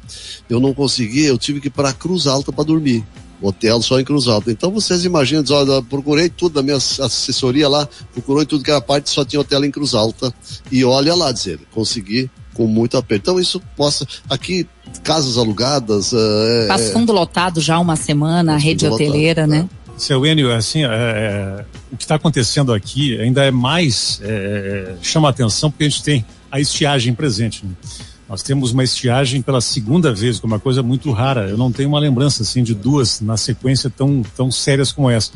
Speaker 6: eu não consegui, eu tive que ir para Cruz Alta para dormir. Hotel só em Cruz Alta. Então vocês imaginam, diz, olha, procurei tudo da minha assessoria lá, procurou em tudo que era parte, só tinha hotel em Cruz Alta. E olha lá, dizer, consegui com muito aperto. Então isso mostra aqui casas alugadas.
Speaker 2: Faz fundo lotado já uma semana, a rede hoteleira, lotado, né?
Speaker 1: É. Seu Enio, assim, é, é, o que está acontecendo aqui ainda é mais é, chama a atenção porque a gente tem a estiagem presente. Né? Nós temos uma estiagem pela segunda vez, que é uma coisa muito rara. Eu não tenho uma lembrança assim de duas na sequência tão, tão sérias como essa.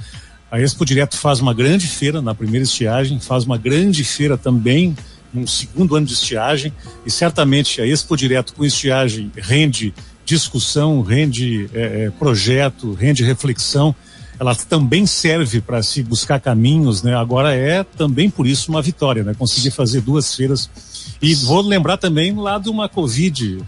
Speaker 1: A Expo Direto faz uma grande feira na primeira estiagem, faz uma grande feira também num segundo ano de estiagem e certamente a Expo Direto com estiagem rende discussão, rende é, é projeto, rende reflexão. Ela também serve para se buscar caminhos, né? Agora é também por isso uma vitória, né? Conseguir fazer duas feiras e vou lembrar também lá de uma Covid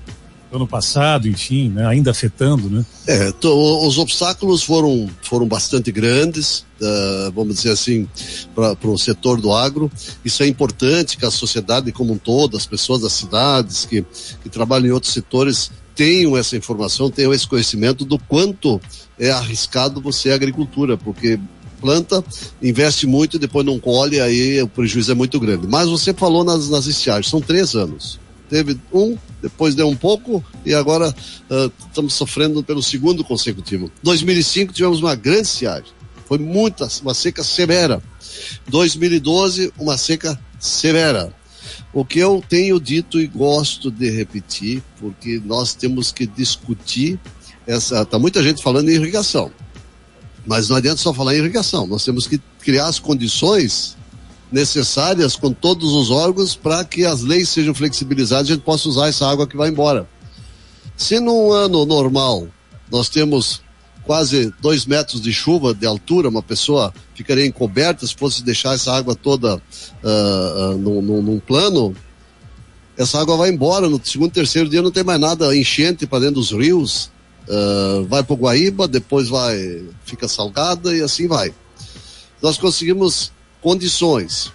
Speaker 1: ano passado, enfim, né, ainda afetando, né?
Speaker 6: É, os obstáculos foram, foram bastante grandes, uh, vamos dizer assim, para o setor do agro. Isso é importante que a sociedade como um todo, as pessoas das cidades que, que trabalham em outros setores tenham essa informação, tenham esse conhecimento do quanto é arriscado você a agricultura, porque planta, investe muito e depois não colhe, aí o prejuízo é muito grande. Mas você falou nas, nas estiagens, são três anos. Teve um, depois deu um pouco e agora uh, estamos sofrendo pelo segundo consecutivo. 2005 tivemos uma grande estiagem, foi muita, uma seca severa. 2012, uma seca severa. O que eu tenho dito e gosto de repetir, porque nós temos que discutir essa. Tá muita gente falando em irrigação. Mas não adianta só falar em irrigação, nós temos que criar as condições necessárias com todos os órgãos para que as leis sejam flexibilizadas e a gente possa usar essa água que vai embora. Se num ano normal nós temos quase dois metros de chuva de altura, uma pessoa ficaria encoberta se fosse deixar essa água toda uh, uh, num, num, plano, essa água vai embora. No segundo, terceiro dia não tem mais nada enchente para dentro dos rios, uh, vai para o Guaíba, depois vai, fica salgada e assim vai. Nós conseguimos condições.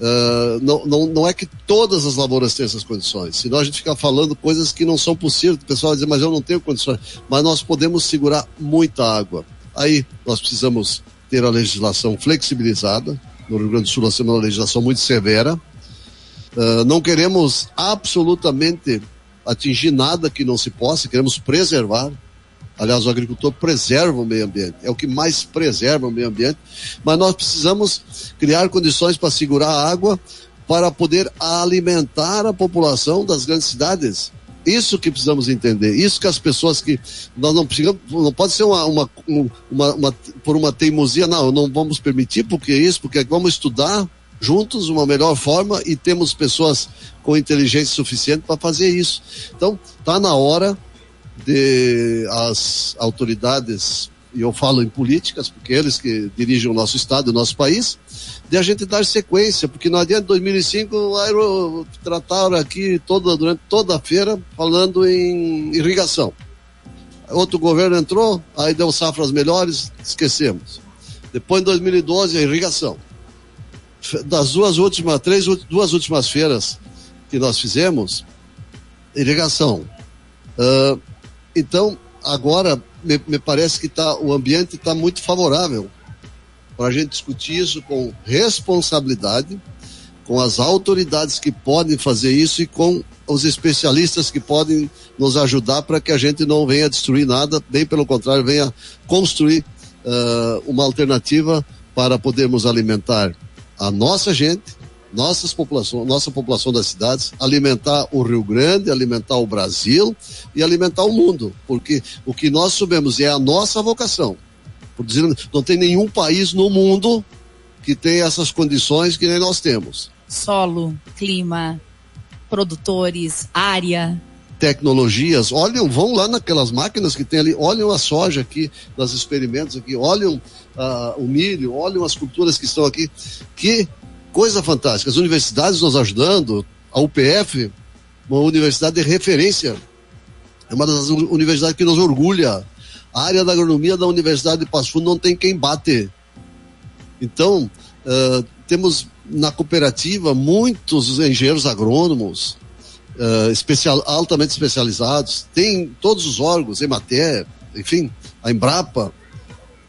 Speaker 6: Uh, não, não, não é que todas as lavouras têm essas condições, senão a gente fica falando coisas que não são possíveis. O pessoal vai dizer, mas eu não tenho condições. Mas nós podemos segurar muita água. Aí nós precisamos ter a legislação flexibilizada. No Rio Grande do Sul nós temos uma legislação muito severa. Uh, não queremos absolutamente atingir nada que não se possa, queremos preservar. Aliás, o agricultor preserva o meio ambiente, é o que mais preserva o meio ambiente, mas nós precisamos criar condições para segurar a água para poder alimentar a população das grandes cidades. Isso que precisamos entender, isso que as pessoas que nós não precisamos, não pode ser uma, uma, uma, uma por uma teimosia, não, não vamos permitir porque isso, porque vamos estudar juntos uma melhor forma e temos pessoas com inteligência suficiente para fazer isso. Então, está na hora de as autoridades, e eu falo em políticas, porque eles que dirigem o nosso estado, o nosso país, de a gente dar sequência, porque não adianta 2005 aero, trataram aqui toda, durante toda a feira falando em irrigação. Outro governo entrou, aí deu safras melhores, esquecemos. Depois em 2012 a irrigação. Das duas últimas, três, duas últimas feiras que nós fizemos, irrigação. Uh, então, agora me, me parece que tá, o ambiente está muito favorável para a gente discutir isso com responsabilidade, com as autoridades que podem fazer isso e com os especialistas que podem nos ajudar para que a gente não venha destruir nada, bem pelo contrário, venha construir uh, uma alternativa para podermos alimentar a nossa gente, nossas população, nossa população das cidades, alimentar o Rio Grande, alimentar o Brasil e alimentar o mundo, porque o que nós sabemos é a nossa vocação. Por dizer, não tem nenhum país no mundo que tenha essas condições que nem nós temos.
Speaker 2: Solo, clima, produtores, área.
Speaker 6: tecnologias, olham, vão lá naquelas máquinas que tem ali, olham a soja aqui, nos experimentos aqui, olham uh, o milho, olham as culturas que estão aqui. Que coisa fantástica. As universidades nos ajudando, a UPF, uma universidade de referência, é uma das universidades que nos orgulha. A área da agronomia da Universidade de Passo Fundo não tem quem bate. Então, uh, temos na cooperativa muitos engenheiros agrônomos, uh, especial, altamente especializados, tem todos os órgãos, Emater, enfim, a Embrapa,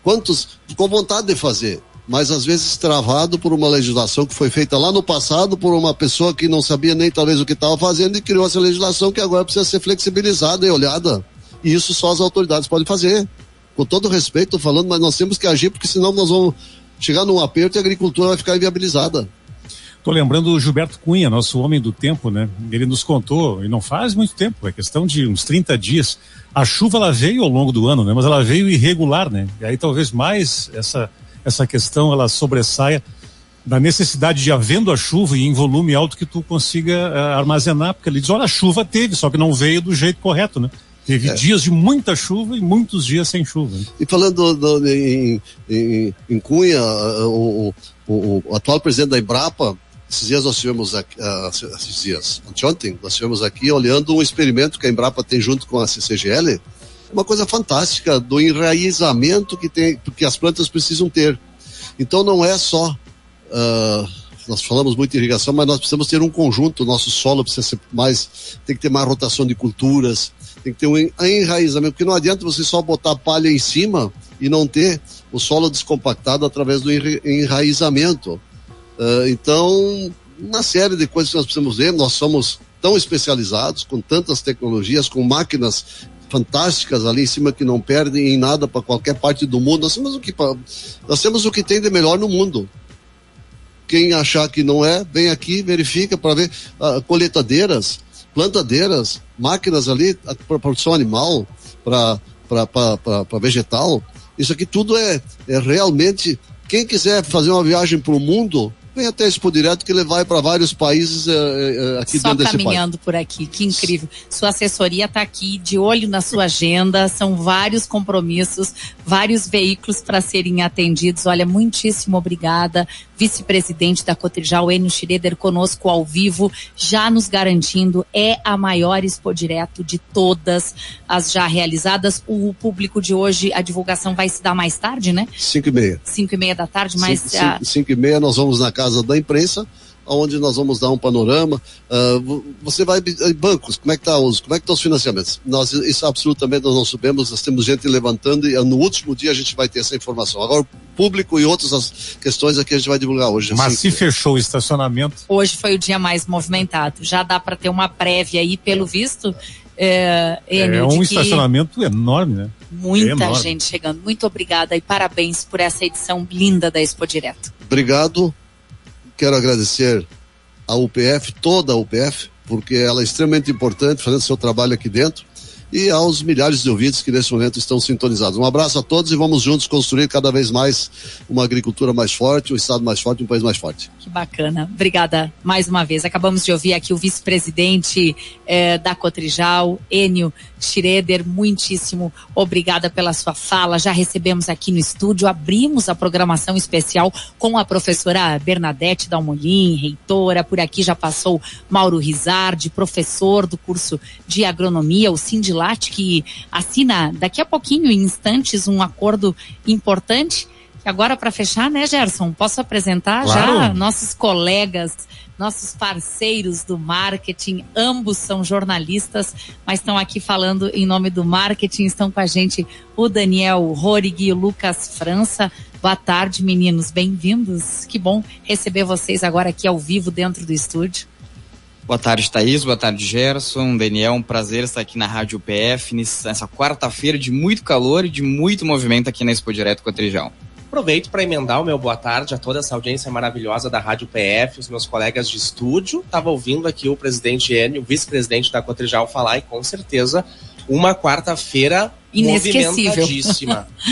Speaker 6: quantos com vontade de fazer, mas às vezes travado por uma legislação que foi feita lá no passado por uma pessoa que não sabia nem talvez o que estava fazendo e criou essa legislação que agora precisa ser flexibilizada e olhada. E isso só as autoridades podem fazer. Com todo respeito, falando, mas nós temos que agir porque senão nós vamos chegar num aperto e a agricultura vai ficar inviabilizada.
Speaker 1: Estou lembrando o Gilberto Cunha, nosso homem do tempo, né? Ele nos contou, e não faz muito tempo, é questão de uns 30 dias. A chuva ela veio ao longo do ano, né? Mas ela veio irregular, né? E aí talvez mais essa, essa questão ela sobressaia da necessidade de havendo a chuva e em volume alto que tu consiga uh, armazenar, porque ele diz, olha, a chuva teve, só que não veio do jeito correto, né? Teve é. dias de muita chuva e muitos dias sem chuva. Né?
Speaker 6: E falando do, do, em, em, em, Cunha, o, o, o, atual presidente da Embrapa, esses dias nós tivemos aqui, uh, esses dias, ontem, nós tivemos aqui olhando um experimento que a Embrapa tem junto com a CCGL, uma coisa fantástica do enraizamento que tem, que as plantas precisam ter. Então não é só, uh, nós falamos muito de irrigação, mas nós precisamos ter um conjunto, o nosso solo precisa ser mais, tem que ter mais rotação de culturas, tem que ter um enraizamento, porque não adianta você só botar palha em cima e não ter o solo descompactado através do enraizamento. Uh, então, uma série de coisas que nós precisamos ver, nós somos tão especializados, com tantas tecnologias, com máquinas fantásticas ali em cima que não perdem em nada para qualquer parte do mundo. Nós temos o que nós temos o que tem de melhor no mundo. Quem achar que não é, vem aqui, verifica para ver uh, coletadeiras, plantadeiras, máquinas ali para produção animal, para vegetal. Isso aqui tudo é, é realmente. Quem quiser fazer uma viagem para o mundo, vem até Expo Direto que ele vai para vários países é, aqui
Speaker 2: Só
Speaker 6: dentro
Speaker 2: desse caminhando por aqui, que incrível. Sua assessoria está aqui, de olho na sua agenda, são vários compromissos, vários veículos para serem atendidos. Olha, muitíssimo obrigada vice-presidente da Cotrijal, Enio Schroeder, conosco ao vivo, já nos garantindo, é a maior Expo Direto de todas as já realizadas. O público de hoje, a divulgação vai se dar mais tarde, né?
Speaker 6: Cinco e meia.
Speaker 2: Cinco e meia da tarde, mas...
Speaker 6: Cinco, cinco, cinco e meia nós vamos na Casa da Imprensa, onde nós vamos dar um panorama. Uh, você vai bancos, como é que está os, como é que estão os financiamentos? Nós isso absolutamente nós não sabemos, nós temos gente levantando e no último dia a gente vai ter essa informação. Agora o público e outras questões aqui a gente vai divulgar hoje.
Speaker 1: Mas assim, se fechou o estacionamento?
Speaker 2: Hoje foi o dia mais movimentado. Já dá para ter uma prévia aí, pelo visto. É,
Speaker 1: é um estacionamento enorme, né?
Speaker 2: Muita é enorme. gente chegando. Muito obrigada e parabéns por essa edição linda da Expo Direto.
Speaker 6: Obrigado quero agradecer a UPF, toda a UPF, porque ela é extremamente importante fazendo seu trabalho aqui dentro e aos milhares de ouvintes que nesse momento estão sintonizados. Um abraço a todos e vamos juntos construir cada vez mais uma agricultura mais forte, um estado mais forte, um país mais forte.
Speaker 2: Que bacana. Obrigada mais uma vez. Acabamos de ouvir aqui o vice-presidente eh, da Cotrijal, Enio Schroeder, muitíssimo obrigada pela sua fala. Já recebemos aqui no estúdio, abrimos a programação especial com a professora Bernadette Dalmolin, reitora. Por aqui já passou Mauro Rizardi, professor do curso de agronomia, o Que assina daqui a pouquinho, em instantes, um acordo importante. Agora, para fechar, né, Gerson? Posso apresentar claro. já nossos colegas nossos parceiros do marketing, ambos são jornalistas, mas estão aqui falando em nome do marketing. Estão com a gente o Daniel Rorig e o Lucas França. Boa tarde, meninos, bem-vindos. Que bom receber vocês agora aqui ao vivo dentro do estúdio.
Speaker 7: Boa tarde, Thaís. Boa tarde, Gerson. Daniel, um prazer estar aqui na Rádio PF nessa quarta-feira de muito calor e de muito movimento aqui na Expo Direto com a.
Speaker 8: Aproveito para emendar o meu boa tarde a toda essa audiência maravilhosa da Rádio PF, os meus colegas de estúdio. Estava ouvindo aqui o presidente Enio, o vice-presidente da Cotrijal, falar e com certeza uma quarta-feira
Speaker 2: inesquecível.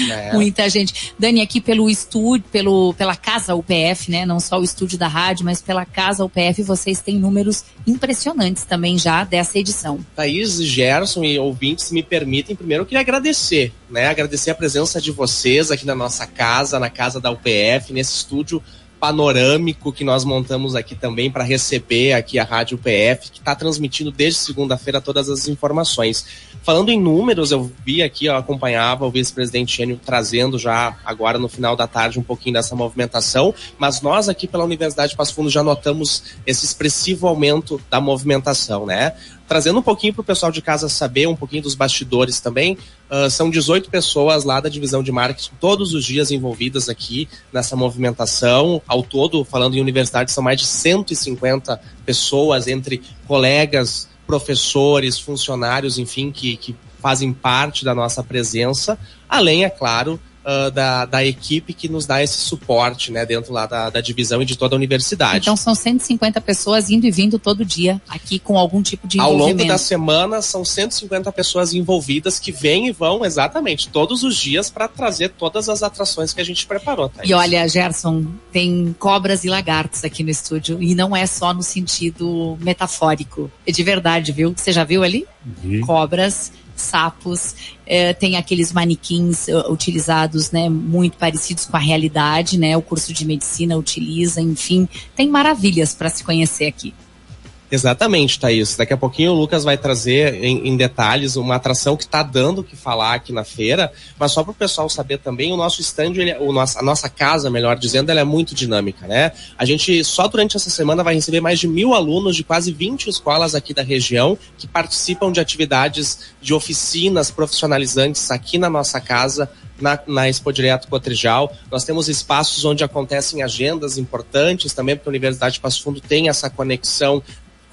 Speaker 8: né?
Speaker 2: Muita gente. Dani, aqui pelo estúdio, pelo, pela casa UPF, né? Não só o estúdio da rádio, mas pela casa UPF, vocês têm números impressionantes também já dessa edição.
Speaker 8: Thaís, Gerson e ouvintes, me permitem, primeiro eu queria agradecer, né? Agradecer a presença de vocês aqui na nossa casa, na casa da UPF, nesse estúdio panorâmico que nós montamos aqui também para receber aqui a Rádio PF, que está transmitindo desde segunda-feira todas as informações. Falando em números, eu vi aqui, eu acompanhava o vice-presidente Gênio trazendo já agora no final da tarde um pouquinho dessa movimentação, mas nós aqui pela Universidade de Passo Fundo já notamos esse expressivo aumento da movimentação, né? trazendo um pouquinho para o pessoal de casa saber um pouquinho dos bastidores também, uh, são 18 pessoas lá da divisão de marketing todos os dias envolvidas aqui nessa movimentação. Ao todo, falando em universidade, são mais de 150 pessoas entre colegas, professores, funcionários, enfim, que, que fazem parte da nossa presença, além, é claro, uh, da, da equipe que nos dá esse suporte, né, dentro lá da, da divisão e de toda a universidade.
Speaker 2: Então são 150 pessoas indo e vindo todo dia aqui com algum tipo de
Speaker 8: envolvimento. Ao longo da semana são 150 pessoas envolvidas que vêm e vão exatamente todos os dias para trazer todas as atrações que a gente preparou. Thaís.
Speaker 2: E olha, Gerson, tem cobras e lagartos aqui no estúdio e não é só no sentido metafórico, é de verdade, viu? Você já viu ali? Uhum. Cobras sapos, é, tem aqueles manequins uh, utilizados, né, muito parecidos com a realidade, né, o curso de medicina utiliza, enfim, tem maravilhas para se conhecer aqui.
Speaker 8: Exatamente, Thaís. Daqui a pouquinho o Lucas vai trazer em, em detalhes uma atração que está dando o que falar aqui na feira, mas só para o pessoal saber também, o nosso o nosso, a nossa casa, melhor dizendo, ela é muito dinâmica, né? A gente só durante essa semana vai receber mais de mil alunos de quase 20 escolas aqui da região que participam de atividades de oficinas profissionalizantes aqui na nossa casa, na, na Expo Direto Cotrijal. Nós temos espaços onde acontecem agendas importantes também, porque a Universidade de Passo Fundo tem essa conexão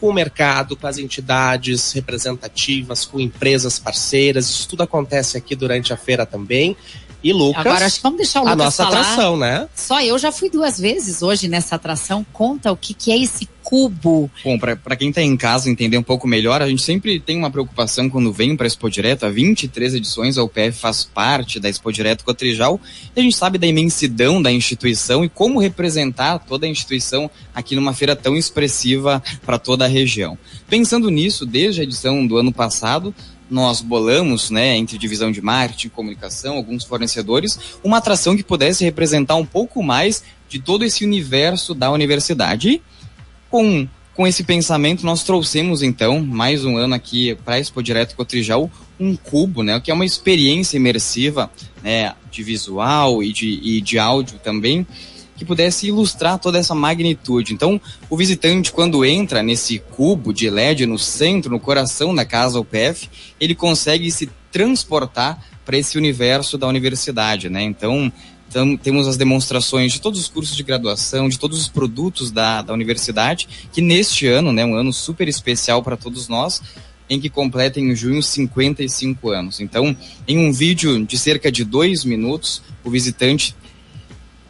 Speaker 8: com o mercado, com as entidades representativas, com empresas parceiras. Isso tudo acontece aqui durante a feira também. E Lucas,
Speaker 2: Agora acho que vamos deixar o Lucas
Speaker 8: a nossa
Speaker 2: falar.
Speaker 8: atração, né?
Speaker 2: Só eu já fui duas vezes hoje nessa atração. Conta o que, que é esse cubo.
Speaker 7: Bom, para quem está em casa entender um pouco melhor, a gente sempre tem uma preocupação quando vem para a Expo Direto. Há 23 edições, a UPF faz parte da Expo Direto Cotrijal. E a gente sabe da imensidão da instituição e como representar toda a instituição aqui numa feira tão expressiva para toda a região. Pensando nisso, desde a edição do ano passado, nós bolamos, né, entre divisão de marketing, comunicação, alguns fornecedores, uma atração que pudesse representar um pouco mais de todo esse universo da universidade. E com, com esse pensamento, nós trouxemos então, mais um ano aqui para Expo Direto Cotrijal, um cubo, né, que é uma experiência imersiva, né, de visual e de, e de áudio também, que pudesse ilustrar toda essa magnitude. Então, o visitante, quando entra nesse cubo de LED no centro, no coração da casa UPF, ele consegue se transportar para esse universo da universidade, né? Então, então, temos as demonstrações de todos os cursos de graduação, de todos os produtos da, da universidade, que neste ano, né, um ano super especial para todos nós, em que completa em junho 55 anos. Então, em um vídeo de cerca de dois minutos, o visitante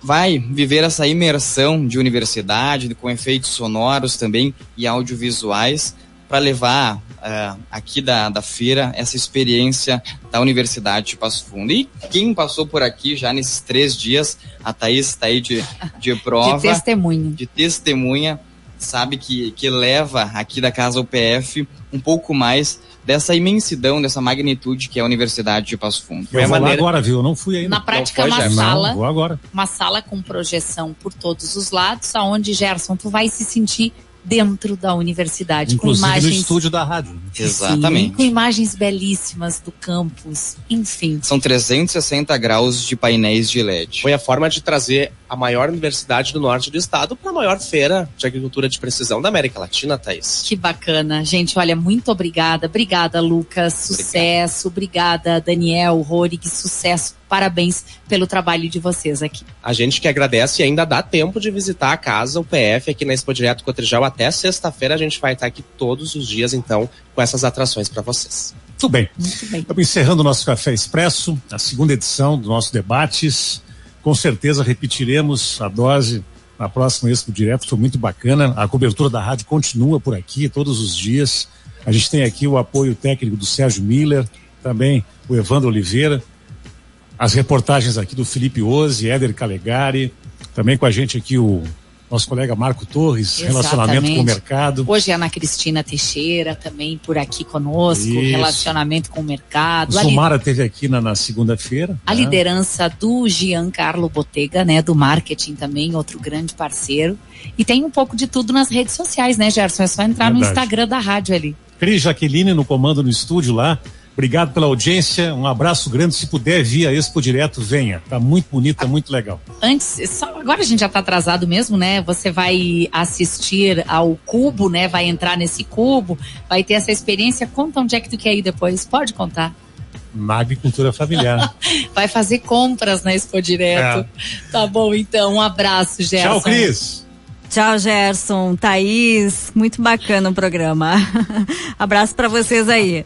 Speaker 7: vai viver essa imersão de universidade, com efeitos sonoros também e audiovisuais, para levar uh, aqui da, da feira essa experiência da Universidade de Passo Fundo. E quem passou por aqui já nesses três dias, a Thaís está aí de, de prova.
Speaker 2: De testemunha.
Speaker 7: De testemunha, sabe que, que leva aqui da Casa UPF um pouco mais dessa imensidão, dessa magnitude que é a Universidade de Passo Fundo.
Speaker 1: Eu vou maneira... agora, viu? Eu não fui ainda.
Speaker 2: Na prática, uma já. sala,
Speaker 1: não, vou agora.
Speaker 2: uma sala com projeção por todos os lados, aonde Gerson, tu vai se sentir dentro da universidade,
Speaker 1: Inclusive
Speaker 2: com imagens.
Speaker 1: no estúdio da rádio.
Speaker 7: Exatamente.
Speaker 2: Sim, com imagens belíssimas do campus, enfim.
Speaker 7: São 360 graus de painéis de LED.
Speaker 8: Foi a forma de trazer a maior universidade do norte do estado para a maior feira de agricultura de precisão da América Latina, Thaís.
Speaker 2: Que bacana. Gente, olha, muito obrigada. Obrigada, Lucas. Sucesso. Obrigada, Daniel, Rorig. Sucesso. Parabéns pelo trabalho de vocês aqui.
Speaker 8: A gente que agradece e ainda dá tempo de visitar a casa, o PF, aqui na Expo Direto Cotrijal. Até sexta-feira a gente vai estar aqui todos os dias, então, com essas atrações para vocês.
Speaker 1: Muito bem.
Speaker 2: Muito bem.
Speaker 1: Estamos encerrando o nosso Café Expresso, a segunda edição do nosso debates. Com certeza repetiremos a dose na próxima Expo Direto, foi muito bacana. A cobertura da rádio continua por aqui todos os dias. A gente tem aqui o apoio técnico do Sérgio Miller, também o Evandro Oliveira, as reportagens aqui do Felipe Ozzi, Éder Calegari, também com a gente aqui o nosso colega Marco Torres, Exatamente. relacionamento com o mercado.
Speaker 2: Hoje a Ana Cristina Teixeira também por aqui conosco, Isso. relacionamento com o mercado.
Speaker 1: O Sumara li... teve aqui na, na segunda-feira.
Speaker 2: A né? liderança do Giancarlo Botega, né, do marketing também, outro grande parceiro. E tem um pouco de tudo nas redes sociais, né, Gerson? É só entrar Verdade. no Instagram da rádio ali.
Speaker 1: Cris Jaqueline no comando no estúdio lá. Obrigado pela audiência, um abraço grande. Se puder vir a Expo Direto, venha. Tá muito bonita, muito legal.
Speaker 2: Antes, só, agora a gente já tá atrasado mesmo, né? Você vai assistir ao cubo, né? Vai entrar nesse cubo, vai ter essa experiência. Conta onde é que tu quer ir depois. Pode contar.
Speaker 1: Na agricultura familiar.
Speaker 2: vai fazer compras na Expo Direto. É. Tá bom, então. Um abraço, Gerson.
Speaker 1: Tchau, Cris.
Speaker 9: Tchau, Gerson, Thaís. Muito bacana o programa. Abraço para vocês aí.